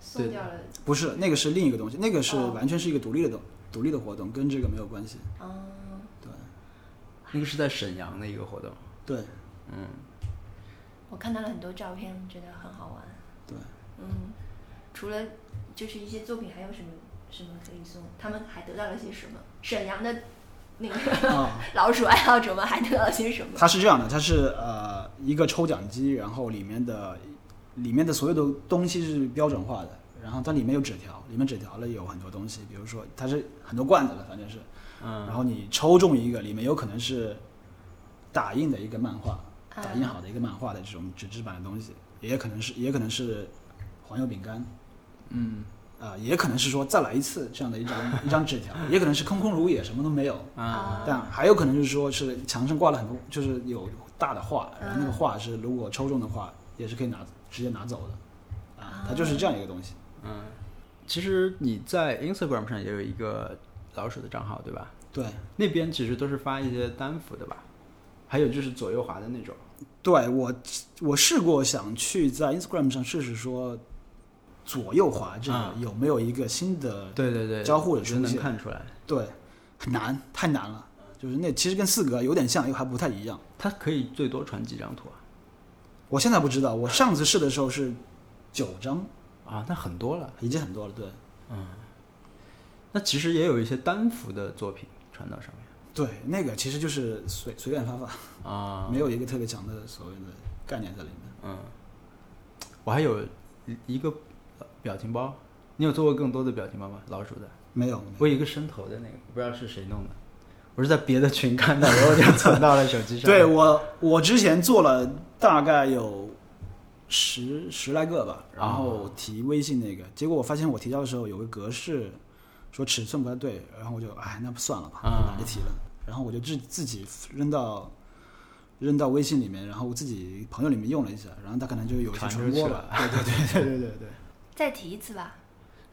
送掉了。不是那个是另一个东西，那个是哦完全是一个独立的东独立的活动，跟这个没有关系。哦，对那个是在沈阳的一个活动，对嗯，我看到了很多照片，觉得很好玩。对，嗯，除了就是一些作品，还有什么什么可以送？他们还得到了些什么？沈阳的那个啊。老鼠爱好者们还得到了些什么？它是这样的，它是呃一个抽奖机，然后里面的里面的所有的东西是标准化的，然后它里面有纸条，里面纸条里有很多东西，比如说它是很多罐子了，反正是，嗯，然后你抽中一个，里面有可能是打印的一个漫画，啊打印好的一个漫画的这种纸质版的东西，也可能是也可能是黄油饼干，嗯啊、也可能是说再来一次这样的一张一张纸条，也可能是空空如也，什么都没有。啊，但还有可能就是说是墙上挂了很多，就是有大的画，然后那个嗯画是如果抽中的话，也是可以拿直接拿走的，啊，它就是这样一个东西。嗯，其实你在 Instagram 上也有一个老鼠的账号，对吧？对，那边其实都是发一些单幅的吧，还有就是左右滑的那种，对我我试过想去在 Instagram 上试试说左右滑这个啊有没有一个新的，对对对，交互的出现能看出来，对，很难，太难了。就是那其实跟四格有点像，又还不太一样。它可以最多传几张图啊？我现在不知道，我上次试的时候是九张，啊，那很多了。已经很多了。对，嗯那其实也有一些单幅的作品传到上面对，那个其实就是随随便发发，啊，没有一个特别强的所谓的概念在里面。嗯，我还有一一个呃表情包，你有做过更多的表情包吗？老鼠的，没有，我有一个伸头的那个，不知道是谁弄的，我是在别的群看到，然后就存到了手机上。对我，我之前做了大概有十十来个吧，然后提微信那个，结果我发现我提交的时候有个格式说尺寸不太对，然后我就哎，那不算了吧，啊懒得提了。然后我就自自己扔到扔到微信里面，然后我自己朋友里面用了一下，然后他可能就有一些传播去了。对对对对对对对。再提一次吧。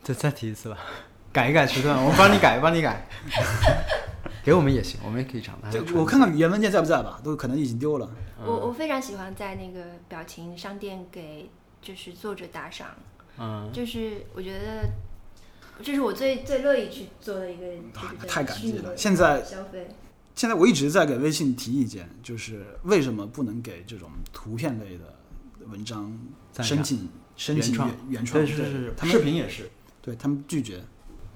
再再提一次吧，*laughs* 改一改尺寸，我帮你改，帮你改，*laughs* 给我们也行，我们也可以尝我看看原文件在不在吧，都可能已经丢了。我我非常喜欢在那个表情商店给就是作者打赏，嗯，就是我觉得这是我最最乐意去做的一个太感激了。现在消费。现在我一直在给微信提意见，就是为什么不能给这种图片类的文章申请申请原创原原创？对，是是是，他们视频也是，对他们拒绝。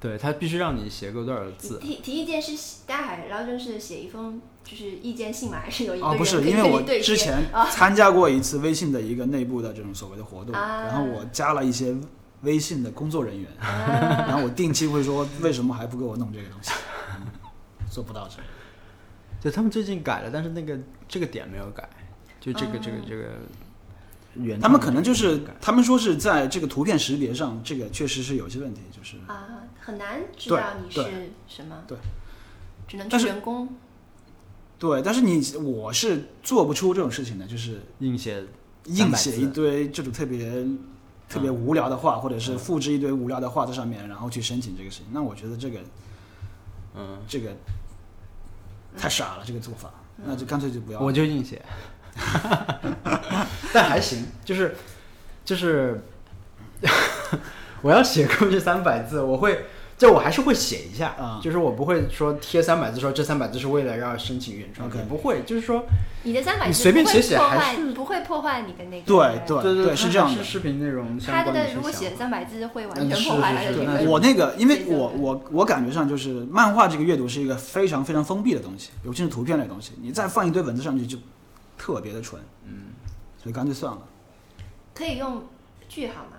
对他必须让你写够多少字。提提意见是大家还捞正式写一封就是意见信嘛？还是有一个啊，人不是，因为我之前啊参加过一次微信的一个内部的这种所谓的活动，啊然后我加了一些微信的工作人员，啊然后我定期会说为什么还不给我弄这个东西，嗯做不到这个。对他们最近改了，但是那个这个点没有改，就这个、这个哦这个原他们可能就是他们说是在这个图片识别上，这个确实是有些问题，就是啊，很难知道你是什么，对，只能但是去人工对，但是你我是做不出这种事情的，就是硬写硬写一堆这种特别特别无聊的话，或者是嗯复制一堆无聊的话在上面，然后去申请这个事情。那我觉得这个嗯，这个太傻了，这个做法，那就干脆就不要。我就硬写，*laughs* 但还行，就是就是 *laughs* 我要写过去三百字，我会。就我还是会写一下，啊就是我不会说贴三百字，说这三百字是为了让申请原创也不会，就是说你的三百字你随便写写还是不会破坏你的那个对对对对是这样的视频内容相他关的的如果写三百字会完全破坏是是那他的这个。我那个，因为我我我感觉上就是漫画这个阅读是一个非常非常封闭的东西，尤其是图片类的东西，你再放一堆文字上去就特别的蠢，嗯，所以干脆算了。可以用句号吗？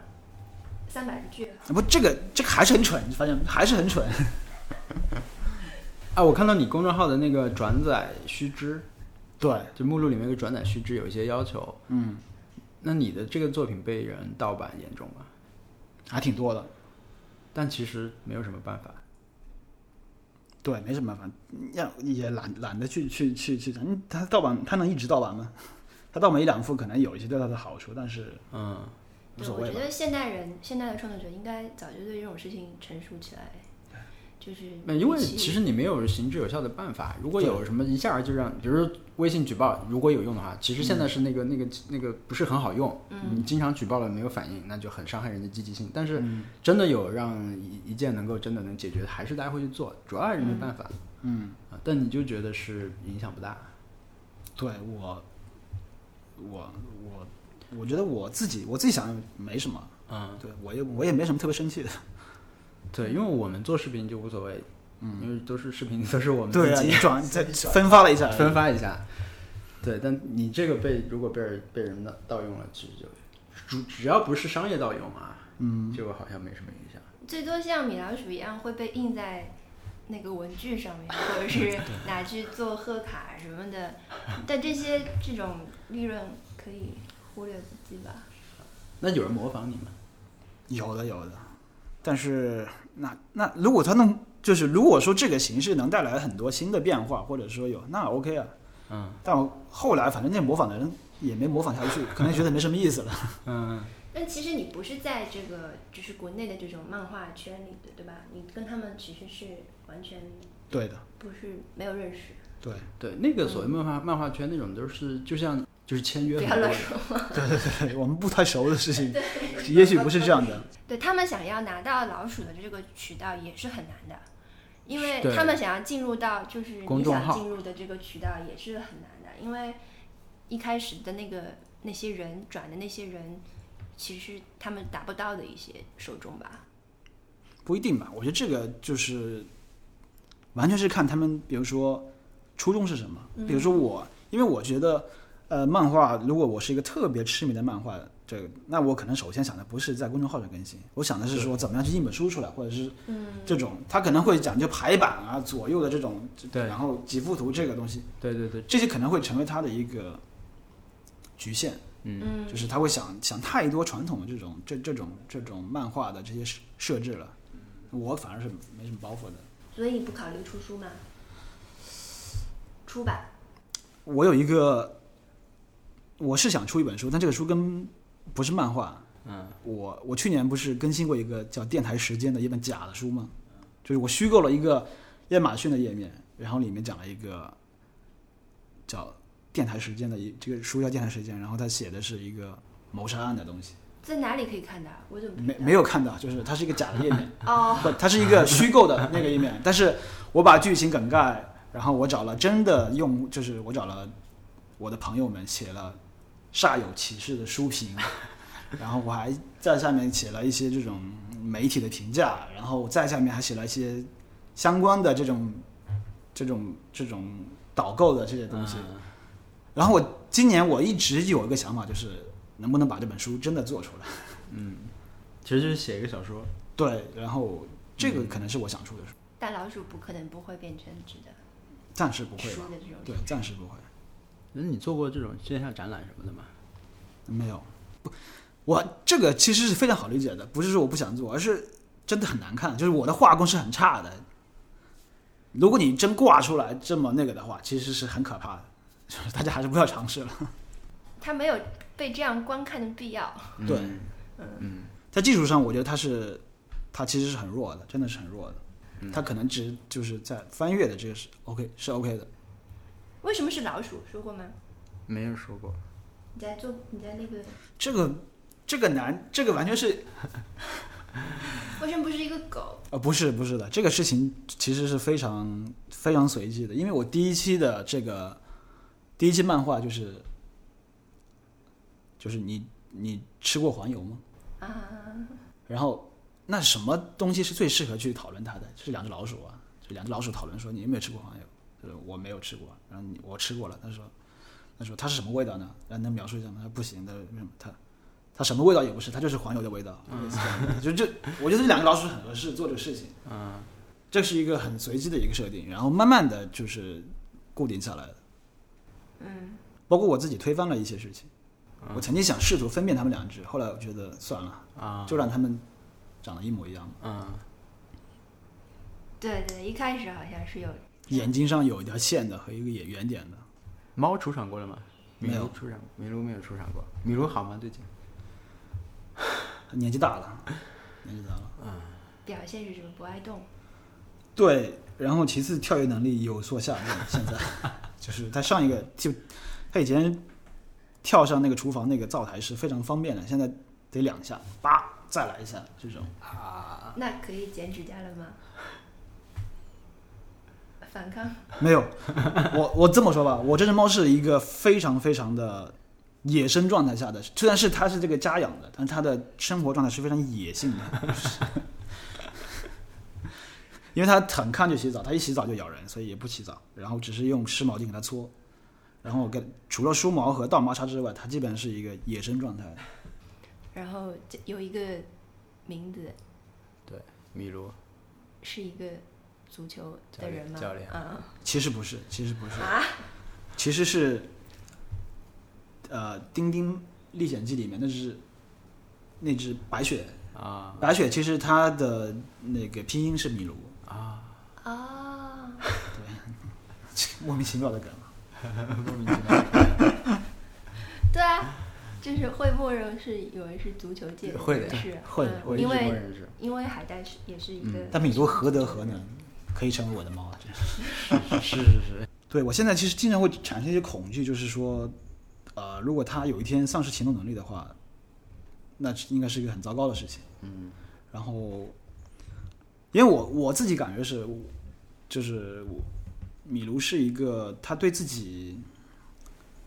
三百句号。不，这个这个还是很蠢，你发现没还是很蠢。*laughs* 啊，我看到你公众号的那个转载须知，对，就目录里面有个转载须知有一些要求，嗯，那你的这个作品被人盗版严重吗？还挺多的。但其实没有什么办法。对，没什么办法，要也懒懒得去去去去讲，嗯他盗版他能一直盗版吗？他盗版一两幅可能有一些对他的好处，但是嗯，无所谓我觉得现代人、现代的创作者应该早就对这种事情成熟起来，就是那因为其实你没有行之有效的办法。如果有什么一下就让，比如说微信举报，如果有用的话，其实现在是那个、那个那个不是很好用。嗯你经常举报了没有反应，那就很伤害人的积极性。但是嗯真的有让一一件能够真的能解决的，还是大家会去做，主要还是没办法。嗯，啊，但你就觉得是影响不大。对我我我我觉得我自己我自己想没什么，嗯，对我也我也没什么特别生气的。对，因为我们做视频就无所谓，嗯，因为都是视频，都是我们对啊，自己你转再分发了一下，分发一下。对，但你这个被如果被人被人盗盗用了，其实就只只要不是商业盗用啊，嗯，就好像没什么影响。最多像米老鼠一样会被印在那个文具上面，或者是 *laughs* 拿去做贺卡什么的。但这些这种利润可以忽略不计吧。那有人模仿你吗？有的有的，但是那那如果他能就是如果说这个形式能带来很多新的变化，或者说有那 OK 啊，嗯但我后来反正那模仿的人也没模仿下去，*laughs* 可能觉得没什么意思了。嗯，但其实你不是在这个就是国内的这种漫画圈里的，对吧？你跟他们其实是完全对的，不是没有认识。对对，那个所谓漫画漫画圈那种都是就像就是签约不要乱说。*laughs* 对对对，我们不太熟的事情，*laughs* 也许不是这样的。对他们想要拿到老鼠的这个渠道也是很难的，因为他们想要进入到就是你想进入的这个渠道也是很难的，因为一开始的那个那些人转的那些人，其实他们达不到的一些受众吧。不一定吧，我觉得这个就是完全是看他们，比如说初衷是什么。比如说我，因为我觉得，呃，漫画如果我是一个特别痴迷的漫画，这个那我可能首先想的不是在公众号上更新，我想的是说怎么样去印本书出来，或者是嗯，这种，他可能会讲究排版啊、左右的这种，对然后几幅图这个东西，对对对，这些可能会成为他的一个局限。嗯，就是他会想想太多传统的这种这这种这种漫画的这些设设置了，我反而是没什么包袱的。所以你不考虑出书吗？出版，我有一个，我是想出一本书，但这个书跟不是漫画。嗯，我我去年不是更新过一个叫《电台时间》的一本假的书吗？就是我虚构了一个亚马逊的页面，然后里面讲了一个叫《电台时间》的一这个书叫《电台时间》，然后它写的是一个谋杀案的东西，在哪里可以看到？我怎么没没有看到，就是它是一个假的页面。哦，不，它是一个虚构的那个页面，但是我把剧情梗概，然后我找了真的用，就是我找了我的朋友们写了煞有其事的书评，*laughs* 然后我还在下面写了一些这种媒体的评价，然后在下面还写了一些相关的这种这种这种导购的这些东西。嗯然后我今年我一直有一个想法，就是能不能把这本书真的做出来。嗯其实就是写一个小说。对，然后这个可能是我想出的书，大老鼠不可能不会变成纸的暂时不会吧？书的这种。对，暂时不会。那你做过这种线下展览什么的吗？没有，不，我这个其实是非常好理解的，不是说我不想做，而是真的很难看，就是我的画工是很差的。如果你真挂出来这么那个的话，其实是很可怕的，就是大家还是不要尝试了。*laughs* 他没有被这样观看的必要。对嗯嗯在技术上，我觉得他是他其实是很弱的，真的是很弱的。嗯它可能只就是在翻阅的这个是 OK 是 OK 的。为什么是老鼠？说过吗？没有说过。你在做你在那个这个这个难，这个完全是 *laughs* 为什么不是一个狗？呃不是不是的，这个事情其实是非常非常随机的，因为我第一期的这个第一期漫画就是就是你你吃过黄油吗？啊，然后那什么东西是最适合去讨论它的？就是两只老鼠啊，就两只老鼠讨论说你有没有吃过黄油？就是我没有吃过，然后你我吃过了，他说他说它是什么味道呢？然后能描述一下吗？他说不行的，为什么？它它什么味道也不是，它就是黄油的味道。就就我觉得这两个老鼠很合适做这个事情。嗯这是一个很随机的一个设定，然后慢慢的就是固定下来的。嗯，包括我自己推翻了一些事情，我曾经想试图分辨它们两只，后来我觉得算了，啊就让它们长得一模一样。嗯对对，一开始好像是有眼睛上有一条线的和一个也圆点的。猫出场过了吗？米没有卢出场，米卢没有出场过。米卢好吗？最近？年纪大了，年纪大了。嗯表现是什么？不爱动。对，然后其次跳跃能力有所下降，现在 *laughs* 就是他上一个就他以前跳上那个厨房那个灶台是非常方便的，现在得两下，叭再来一下这种啊。那可以剪指甲了吗？反抗。没有，我我这么说吧，我这只猫是一个非常非常的野生状态下的，虽然是它是这个家养的，但它的生活状态是非常野性的，*laughs* 因为它很抗拒洗澡，它一洗澡就咬人，所以也不洗澡，然后只是用湿毛巾给它搓，然后跟除了梳毛和倒毛叉之外，它基本上是一个野生状态。然后这有一个名字对，米卢。是一个足球的人吗？教练嗯其实不是，其实不是，啊，其实是呃《丁丁历险记》里面那只那只白雪。啊白雪其实它的那个拼音是米卢，啊！啊，对 *laughs* 莫名其妙的梗。*laughs* 莫名其妙。对啊，就是会默认是以为是足球界的会的是，会因为。因为海带是也是一个，但米卢何德何能，可以成为我的猫啊？真是。是是是。对我现在其实经常会产生一些恐惧，就是说，呃，如果它有一天丧失行动能力的话，那应该是一个很糟糕的事情。嗯然后，因为我我自己感觉是，就是米卢是一个他对自己，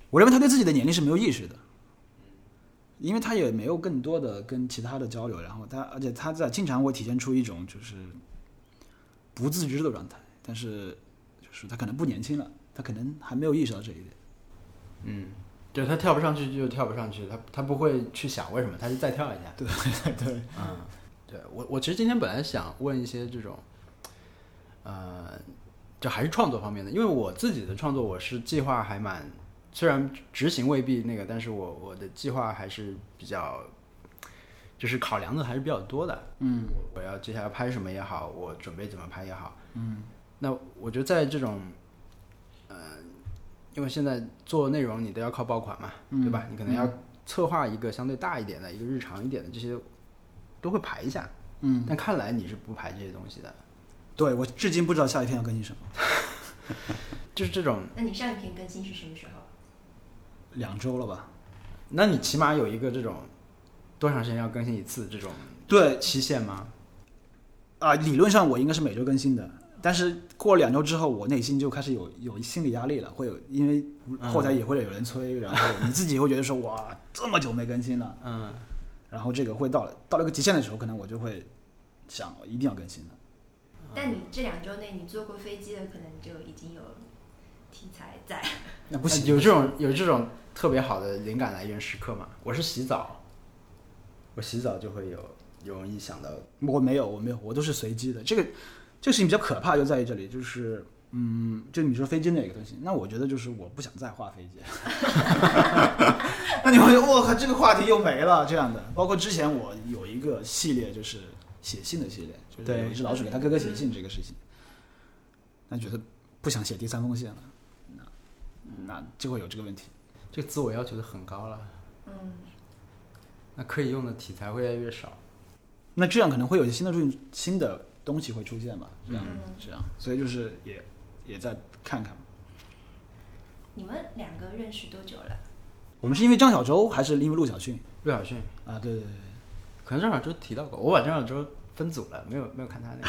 我认为他对自己的年龄是没有意识的，因为他也没有更多的跟其他的交流，然后他而且他在经常会体现出一种就是不自知的状态，但是就是他可能不年轻了，他可能还没有意识到这一点。嗯，对他跳不上去就跳不上去，他他不会去想为什么，他就再跳一下。对对 *laughs* 对，嗯，对我我其实今天本来想问一些这种，呃，就还是创作方面的，因为我自己的创作我是计划还蛮，虽然执行未必那个，但是我我的计划还是比较，就是考量的还是比较多的。嗯我要接下来拍什么也好，我准备怎么拍也好，嗯，那我觉得在这种，呃，因为现在做内容你都要靠爆款嘛，对吧？你可能要策划一个相对大一点的、一个日常一点的这些，都会排一下。嗯，但看来你是不排这些东西的，对我至今不知道下一篇要更新什么，*laughs* 就是这种，那你上一篇更新是什么时候？两周了吧？那你起码有一个这种多长时间要更新一次这种对，期限吗？啊，理论上我应该是每周更新的，但是过了两周之后，我内心就开始有有心理压力了，会有因为后台也会有人催，然后你自己会觉得说哇，这么久没更新了，嗯，然后这个会到了到了一个极限的时候，可能我就会想我一定要更新了。但你这两周内你坐过飞机的，可能就已经有题材在。那不行，有这种有这种特别好的灵感来源时刻吗？我是洗澡，我洗澡就会有容易想到，我没有，我没有，我都是随机的。这个这个事情比较可怕，就在于这里，就是嗯，就你说飞机那个东西，那我觉得就是我不想再画飞机。*laughs* *laughs* 那你会觉得我靠，这个话题又没了这样的。包括之前我有一个系列，就是写信的系列，就是有一只老鼠给他哥哥写信这个事情。那觉得不想写第三封信了，那那就会有这个问题。这个自我要求的很高了，嗯，那可以用的题材会越来越少。那这样可能会有一些新的东新的东西会出现吧，这样、嗯这样，所以就是也也在看看。你们两个认识多久了？我们是因为张小舟还是因为陆小迅陆小迅啊？对对对，可能张小舟提到过，我把张小舟分组了，没有没有看他那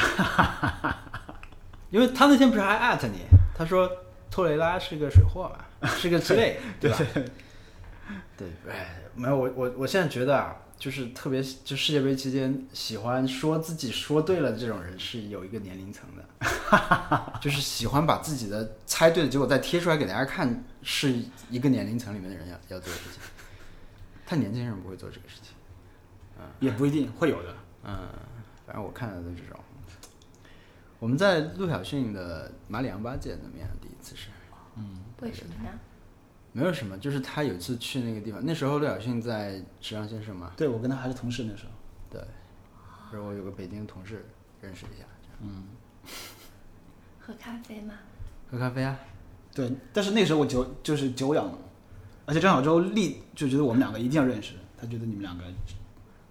个，*laughs* 因为他那天不是还艾特你，他说托雷拉是个水货嘛，是个之类，*laughs* 对吧？对，*laughs* 哎，没有我我我现在觉得啊，就是特别就世界杯期间喜欢说自己说对了这种人是有一个年龄层的，就是喜欢把自己的猜对的结果再贴出来给大家看，是一个年龄层里面的人要要做的事情。太年轻人不会做这个事情。嗯也不一定会有的。嗯，反正我看到的这种。我们在陆小迅的马里昂巴见的面，第一次是嗯为什么呢？没有什么，就是他有一次去那个地方，那时候陆晓庆在时尚先生嘛，对我跟他还是同事那时候。对，然后我有个北京的同事认识一下，嗯喝咖啡吗？喝咖啡啊，对，但是那时候我久就是久仰，而且张小舟立就觉得我们两个一定要认识，他觉得你们两个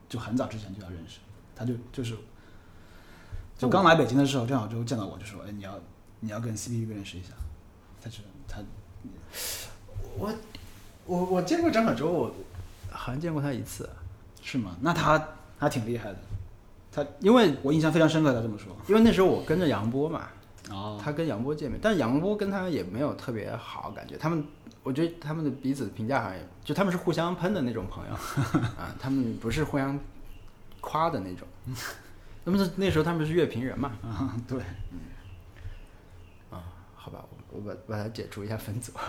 就很早之前就要认识，他就就是就刚来北京的时候，张小舟见到我就说：“哎，你要你要跟 CPU 认识一下。”他是他我我我见过张小舟，我好像见过他一次，是吗？那他他挺厉害的，他因为我印象非常深刻。他这么说。因为那时候我跟着杨波嘛，哦，他跟杨波见面，但是杨波跟他也没有特别好感觉，他们我觉得他们的彼此评价好像也，就他们是互相喷的那种朋友 *laughs* 啊，他们不是互相夸的那种。那么那时候他们是乐评人嘛，啊，对，嗯，啊好吧，我我把把它解除一下分组。*laughs*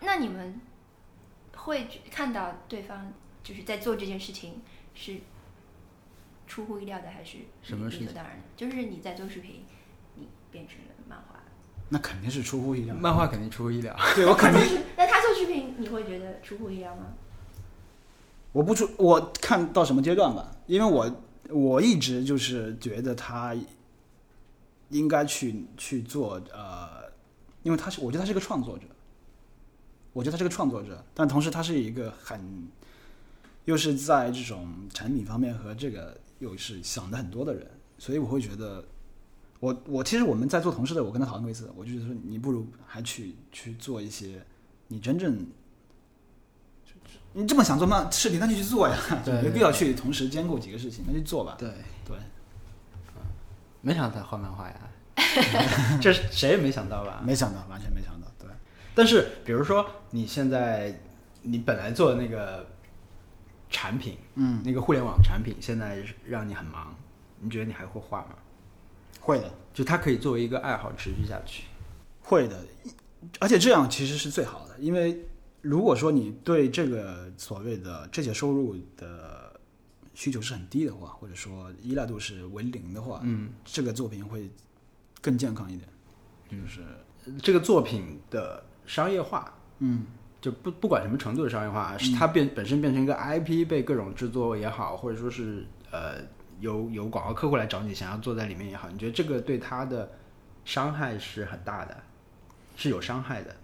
那你们会看到对方就是在做这件事情是出乎意料的，还是理什么事情所当然的？就是你在做视频，你变成了漫画。那肯定是出乎意料。漫画肯定出乎意料，对我肯定那他做视频，你会觉得出乎意料吗？我不出，我看到什么阶段吧，因为我我一直就是觉得他应该去去做呃，因为他是我觉得他是个创作者，我觉得他是个创作者，但同时他是一个很又是在这种产品方面和这个又是想的很多的人，所以我会觉得。我我其实我们在做同事的，我跟他讨论过一次，我就觉得说你不如还去去做一些你真正你这么想做漫视频，那就去做呀，对 *laughs* 没必要去同时兼顾几个事情，那就做吧。对，对，没想到他画漫画呀，*laughs* 这是谁也没想到吧？没想到，完全没想到。对，但是比如说你现在你本来做的那个产品，嗯，那个互联网产品，现在让你很忙，你觉得你还会画吗？会的，就它可以作为一个爱好持续下去。会的，而且这样其实是最好的，因为如果说你对这个所谓的这些收入的需求是很低的话，或者说依赖度是为零的话，嗯，这个作品会更健康一点。就是，这个作品的商业化，嗯，就不不管什么程度的商业化，是它变本身变成一个 IP 被各种制作也好，或者说是呃有有广告客户来找你想要坐在里面也好，你觉得这个对它的伤害是很大的，是有伤害的。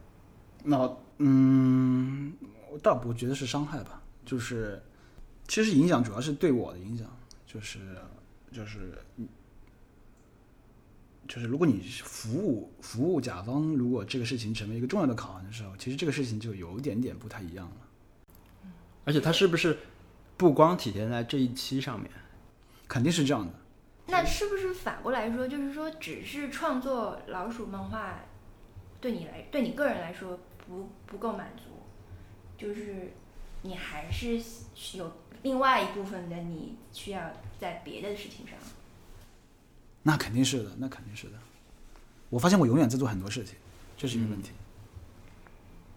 那嗯，我倒不觉得是伤害吧，就是其实影响主要是对我的影响，就是就是就是如果你服务服务甲方，如果这个事情成为一个重要的考量的时候，其实这个事情就有一点点不太一样了。而且它是不是不光体现在这一期上面？肯定是这样的。那是不是反过来说，就是说，只是创作老鼠漫画，对你来，对你个人来说不不够满足，就是你还是有另外一部分的你需要在别的事情上。那肯定是的，那肯定是的。我发现我永远在做很多事情，这是一个问题。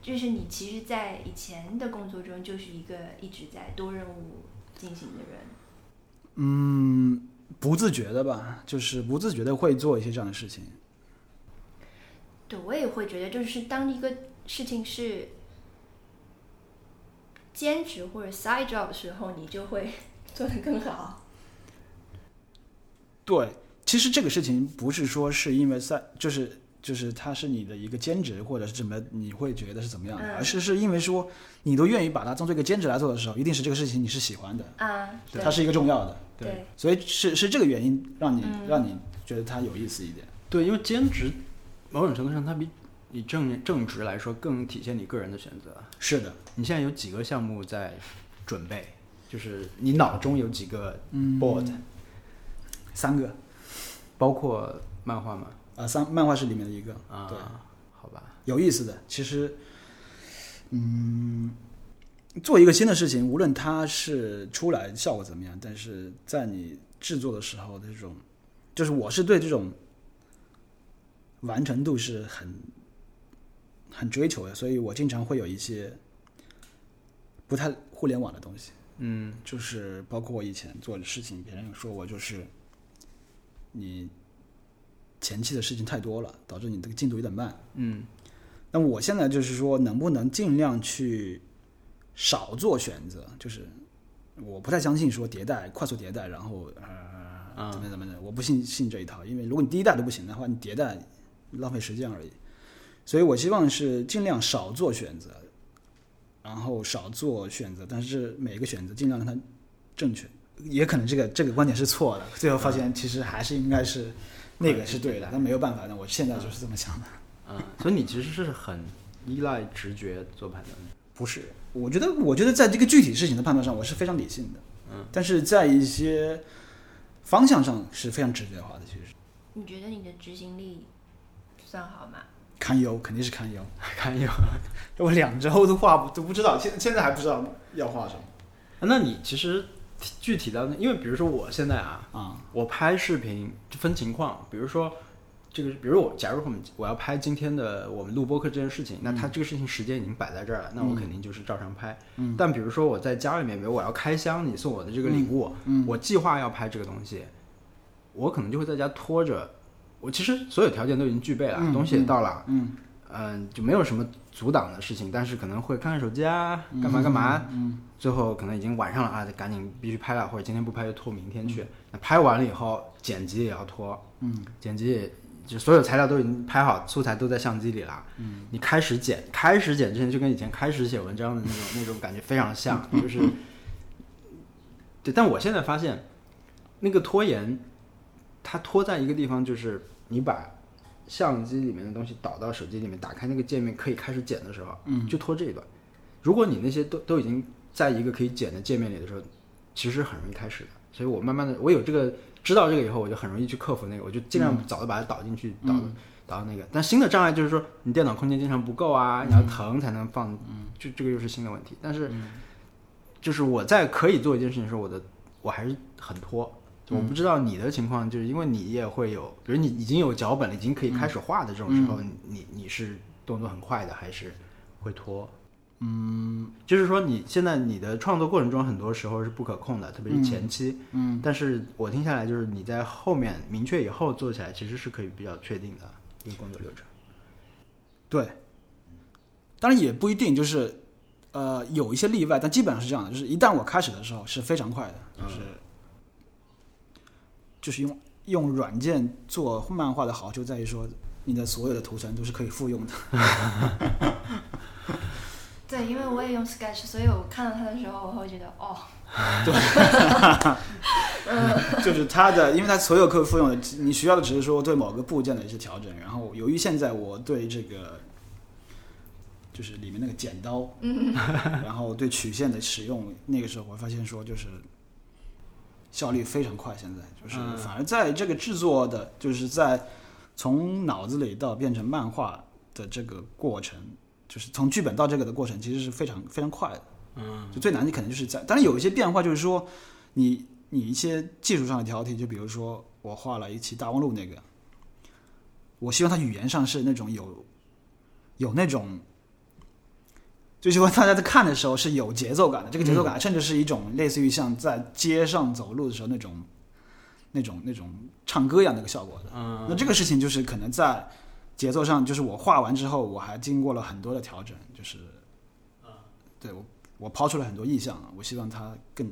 就是你其实，在以前的工作中，就是一个一直在多任务进行的人。嗯，不自觉的吧，就是不自觉的会做一些这样的事情。对我也会觉得，就是当一个事情是兼职或者 side job 的时候，你就会 *laughs* 做得更好。对，其其实这个事情不是说是因为在就是就是它是你的一个兼职或者是怎么你会觉得是怎么样的，嗯而是是因为说你都愿意把它当做一个兼职来做的时候，一定是这个事情你是喜欢的，啊，对它是一个重要的，对，所以是是这个原因让你、嗯让你觉得它有意思一点。对，因为兼职某种程度上它比你正正直来说更体现你个人的选择。是的，你现在有几个项目在准备？就是你脑中有几个嗯 board，、三个包括漫画吗？啊，三漫画是里面的一个，啊，对，好吧，有意思的。其实，嗯，做一个新的事情，无论它是出来效果怎么样，但是在你制作的时候的这种，就是我是对这种完成度是很很追求的，所以我经常会有一些不太互联网的东西。嗯就是包括我以前做的事情，别人说我就是你前期的事情太多了，导致你这个进度有点慢。嗯那我现在就是说，能不能尽量去少做选择？就是我不太相信说迭代、快速迭代，然后呃怎么怎么的，我不信信这一套。因为如果你第一代都不行的话，你迭代浪费时间而已。所以我希望是尽量少做选择，然后少做选择，但是每一个选择尽量让它正确。也可能这个这个观点是错的，最后发现其实还是应该是那个是对的，但没有办法，那我现在就是这么想的。嗯，所以你其实是很依赖直觉做判断的。不是，我觉得，我觉得在这个具体事情的判断上，我是非常理性的。嗯，但是在一些方向上是非常直觉化的，其实你觉得你的执行力算好吗？堪忧，肯定是堪忧。*laughs* 堪忧，*laughs* 我两周都画不都不知道，现现在还不知道要画什么那你其实具体到，因为比如说我现在啊，啊。我拍视频就分情况，比如说这个，比如我假如我们我要拍今天的我们录播课这件事情，那它这个事情时间已经摆在这儿了，那我肯定就是照常拍。嗯但比如说我在家里面，比如我要开箱你送我的这个礼物，嗯我计划要拍这个东西，我可能就会在家拖着。我其实所有条件都已经具备了，嗯东西也到了，嗯嗯、就没有什么阻挡的事情，但是可能会看看手机啊，干嘛干嘛，嗯最后可能已经晚上了啊，得赶紧必须拍了，或者今天不拍就拖明天嗯去。那拍完了以后，剪辑也要拖，嗯剪辑也就所有材料都已经拍好，素材都在相机里了。嗯，你开始剪，开始剪之前就跟以前开始写文章的那种那种感觉非常像，就是 *laughs* 对。但我现在发现，那个拖延，它拖在一个地方，就是你把相机里面的东西导到手机里面，打开那个界面可以开始剪的时候，嗯就拖这一段。如果你那些都都已经在一个可以剪的界面里的时候，其实很容易开始的。所以我慢慢的，我有这个知道这个以后，我就很容易去克服那个，我就尽量早的把它导进去，导导到那个。但新的障碍就是说，你电脑空间经常不够啊，你要腾才能放，就这个又是新的问题。但是，就是我在可以做一件事情的时候，我的我还是很拖。我不知道你的情况，就是因为你也会有，比如你已经有脚本了，已经可以开始画的这种时候，你你是动作很快的，还是会拖？嗯，就是说你现在你的创作过程中，很多时候是不可控的，特别是前期。嗯，但是我听下来，就是你在后面明确以后做起来，其实是可以比较确定的一个工作流程。对，当然也不一定，就是呃有一些例外，但基本上是这样的，就是一旦我开始的时候是非常快的，就是、就是用用软件做漫画的好就在于说，你的所有的图层都是可以复用的。*laughs* 对，因为我也用 Sketch，所以我看到它的时候，我会觉得哦，对 *laughs* 就是它的，因为它所有可以复用的，你需要的只是说对某个部件的一些调整。然后由于现在我对这个就是里面那个剪刀，然后对曲线的使用，那个时候我发现说就是效率非常快。现在就是嗯反而在这个制作的，就是在从脑子里到变成漫画的这个过程，就是从剧本到这个的过程，其实是非常非常快的。嗯，就最难的可能就是在，当然有一些变化，就是说你你一些技术上的挑剔，就比如说我画了一期大望路那个，我希望它语言上是那种有有那种，就希望大家在看的时候是有节奏感的，这个节奏感甚至是一种类似于像在街上走路的时候那种那种那种唱歌一样的一个效果的。嗯那这个事情就是可能在节奏上，就是我画完之后，我还经过了很多的调整，就是，对我我抛出了很多意象，我希望它更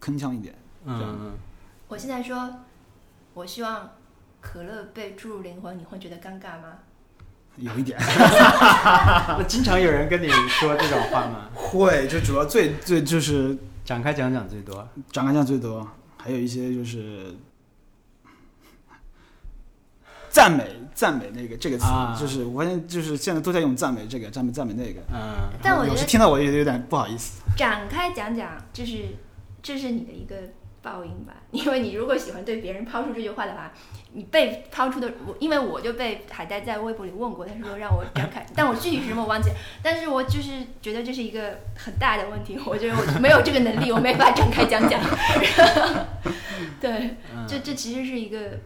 铿锵一点。这样嗯我现在说我希望可乐被注入灵魂，你会觉得尴尬吗？有一点 *laughs* 那经常有人跟你说这种话吗？会，就主要最最就是展开讲讲最多。展开讲最多，还有一些就是赞美赞美那个这个词，啊就是我发现就是现在都在用赞美这个赞美赞美那个，嗯，但我觉得时听到我也有点不好意思。展开讲讲，就是这是你的一个报应吧？因为你如果喜欢对别人抛出这句话的话，你被抛出的我，因为我就被海带在微博里问过，他说让我展开，*laughs* 但我具体是什么我忘记了，但是我就是觉得这是一个很大的问题，我觉得我没有这个能力，我没法展开讲讲。*laughs* 对，嗯这这其实是一个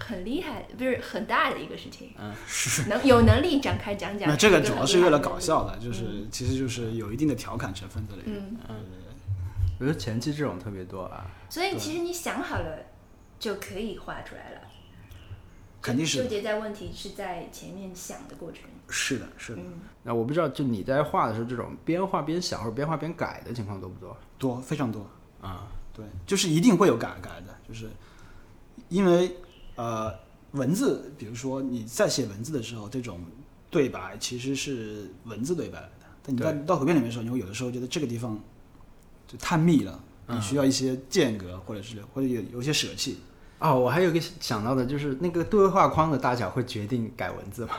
很厉害，不是很大的一个事情，嗯是，能有能力展开讲讲。那这个主要是为了搞笑的，就嗯是其实就是有一定的调侃成分在里面。嗯，我觉得前期这种特别多啊。所以其实你想好了就可以画出来了。肯定是纠结在问题是在前面想的过程。是的，是的，嗯，那我不知道，就你在画的时候，这种边画边想或者边画边改的情况多不多？多非常多。啊，对，就是一定会有改改的，就是因为呃文字，比如说你在写文字的时候，这种对白其实是文字对白来的，但你在到图片里面的时候，你会有的时候觉得这个地方就太密了，你需要一些间隔，或者是或者有有一些舍弃。哦，我还有一个想到的，就是那个对话框的大小会决定改文字吗？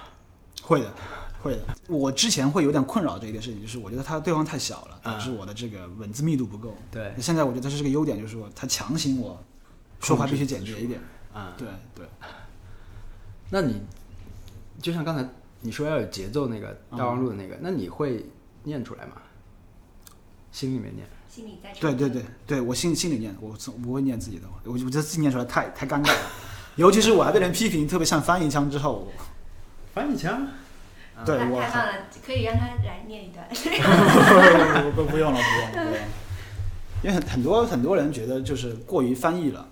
会的，会的。我之前会有点困扰这一件事情，就是我觉得它的对方太小了，啊导致我的这个文字密度不够。对，现在我觉得这是个优点，就是说它强行我说话必须简洁一点。啊，对对，那你就像刚才你说要有节奏那个大望路的那个，那你会念出来吗？心里面念。心里在对对对对，我心心里念，我从不会念自己的，我我觉得自己念出来太太尴尬了，尤其是我还被人批评特别像翻译腔之后，翻译腔？*laughs* 对我太太棒了，可以让他来念一段。*laughs* 不不不用了不用了不用了，因为很很多很多人觉得就是过于翻译了，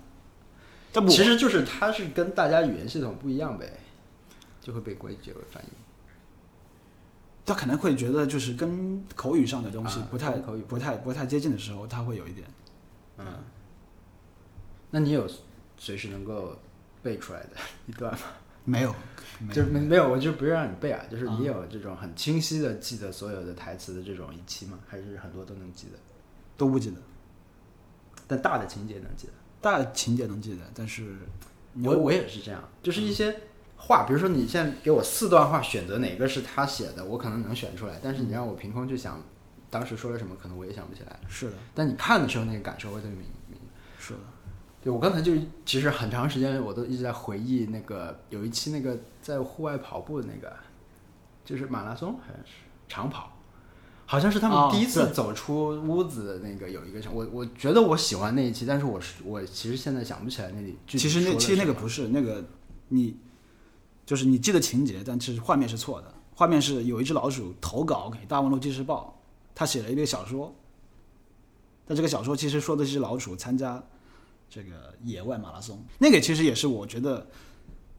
但我其实就是他是跟大家语言系统不一样呗，就会被归结为翻译。他可能会觉得就是跟口语上的东西啊不太、跟口语不太不太接近的时候，他会有一点。嗯，那你有随时能够背出来的 *laughs* 一段吗？没有，就没没有，我就不是让你背啊，就是你有这种很清晰的记得所有的台词的这种一期吗？还是很多都能记得？都不记得，但大的情节能记得。大的情节能记得，但是我我也是这样，就是一些话，比如说你现在给我四段话，选择哪个是他写的，我可能能选出来，但是你让我凭空去想当时说了什么，可能我也想不起来。是的，但你看的时候，那个感受会特别明明。是的，对我刚才就其实很长时间我都一直在回忆那个有一期那个在户外跑步的那个，就是马拉松好像是长跑，好像是他们哦第一次走出屋子的那个有一个场，我我觉得我喜欢那一期，但是我是我其实现在想不起来那里具体其实那其实那个不是那个你，就是你记得情节，但其实画面是错的。画面是有一只老鼠投稿给《大望路纪事报》，他写了一篇小说，但这个小说其实说的是老鼠参加这个野外马拉松。那个其实也是我觉得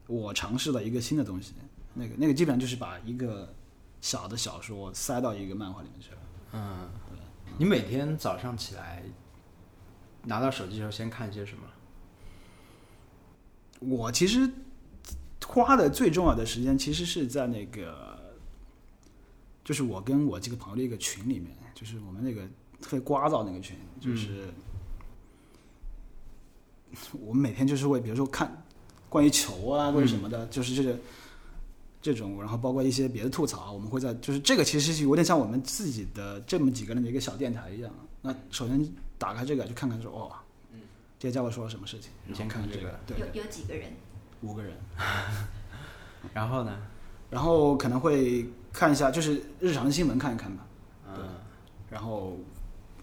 我尝试的一个新的东西。那个那个基本上就是把一个小的小说塞到一个漫画里面去了。嗯，你每天早上起来拿到手机的时候，先看些什么？我其实花的最重要的时间，其实是在那个，就是我跟我几个朋友的一个群里面，就是我们那个特别聒噪那个群，就是、我们每天就是会，比如说看关于球啊，关于什么的，就是这个这种，然后包括一些别的吐槽，我们会在就是这个其实是有点像我们自己的这么几个人的一个小电台一样。那首先打开这个就看看说，哦，这些家伙说了什么事情，你先看这个然后这个，对，有有几个人？五个人。*laughs* 然后呢？然后可能会看一下，就是日常新闻看一看吧，嗯然后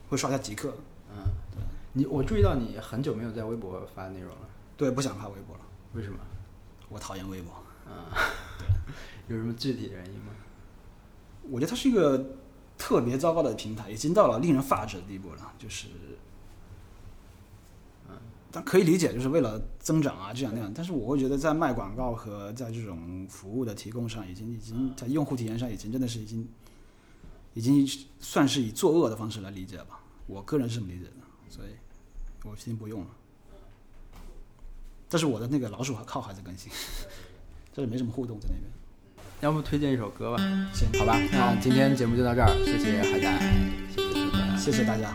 会刷一下极客。嗯，你我注意到你很久没有在微博发内容了，对，不想发微博了，为什么？我讨厌微博。嗯 *laughs* 有什么具体原因吗？我觉得它是一个特别糟糕的平台，已经到了令人发指的地步了。就是，但可以理解，就是为了增长啊，这样那样。但是我会觉得，在卖广告和在这种服务的提供上，已经已经在用户体验上，已经真的是已经已经算是以作恶的方式来理解吧。我个人是这么理解的，所以我先不用了。但是我的那个老鼠靠还在更新，*laughs* 这是没什么互动在那边。要不推荐一首歌吧？行，好吧，那今天节目就到这儿，谢谢海仔，谢谢大家，谢谢大家，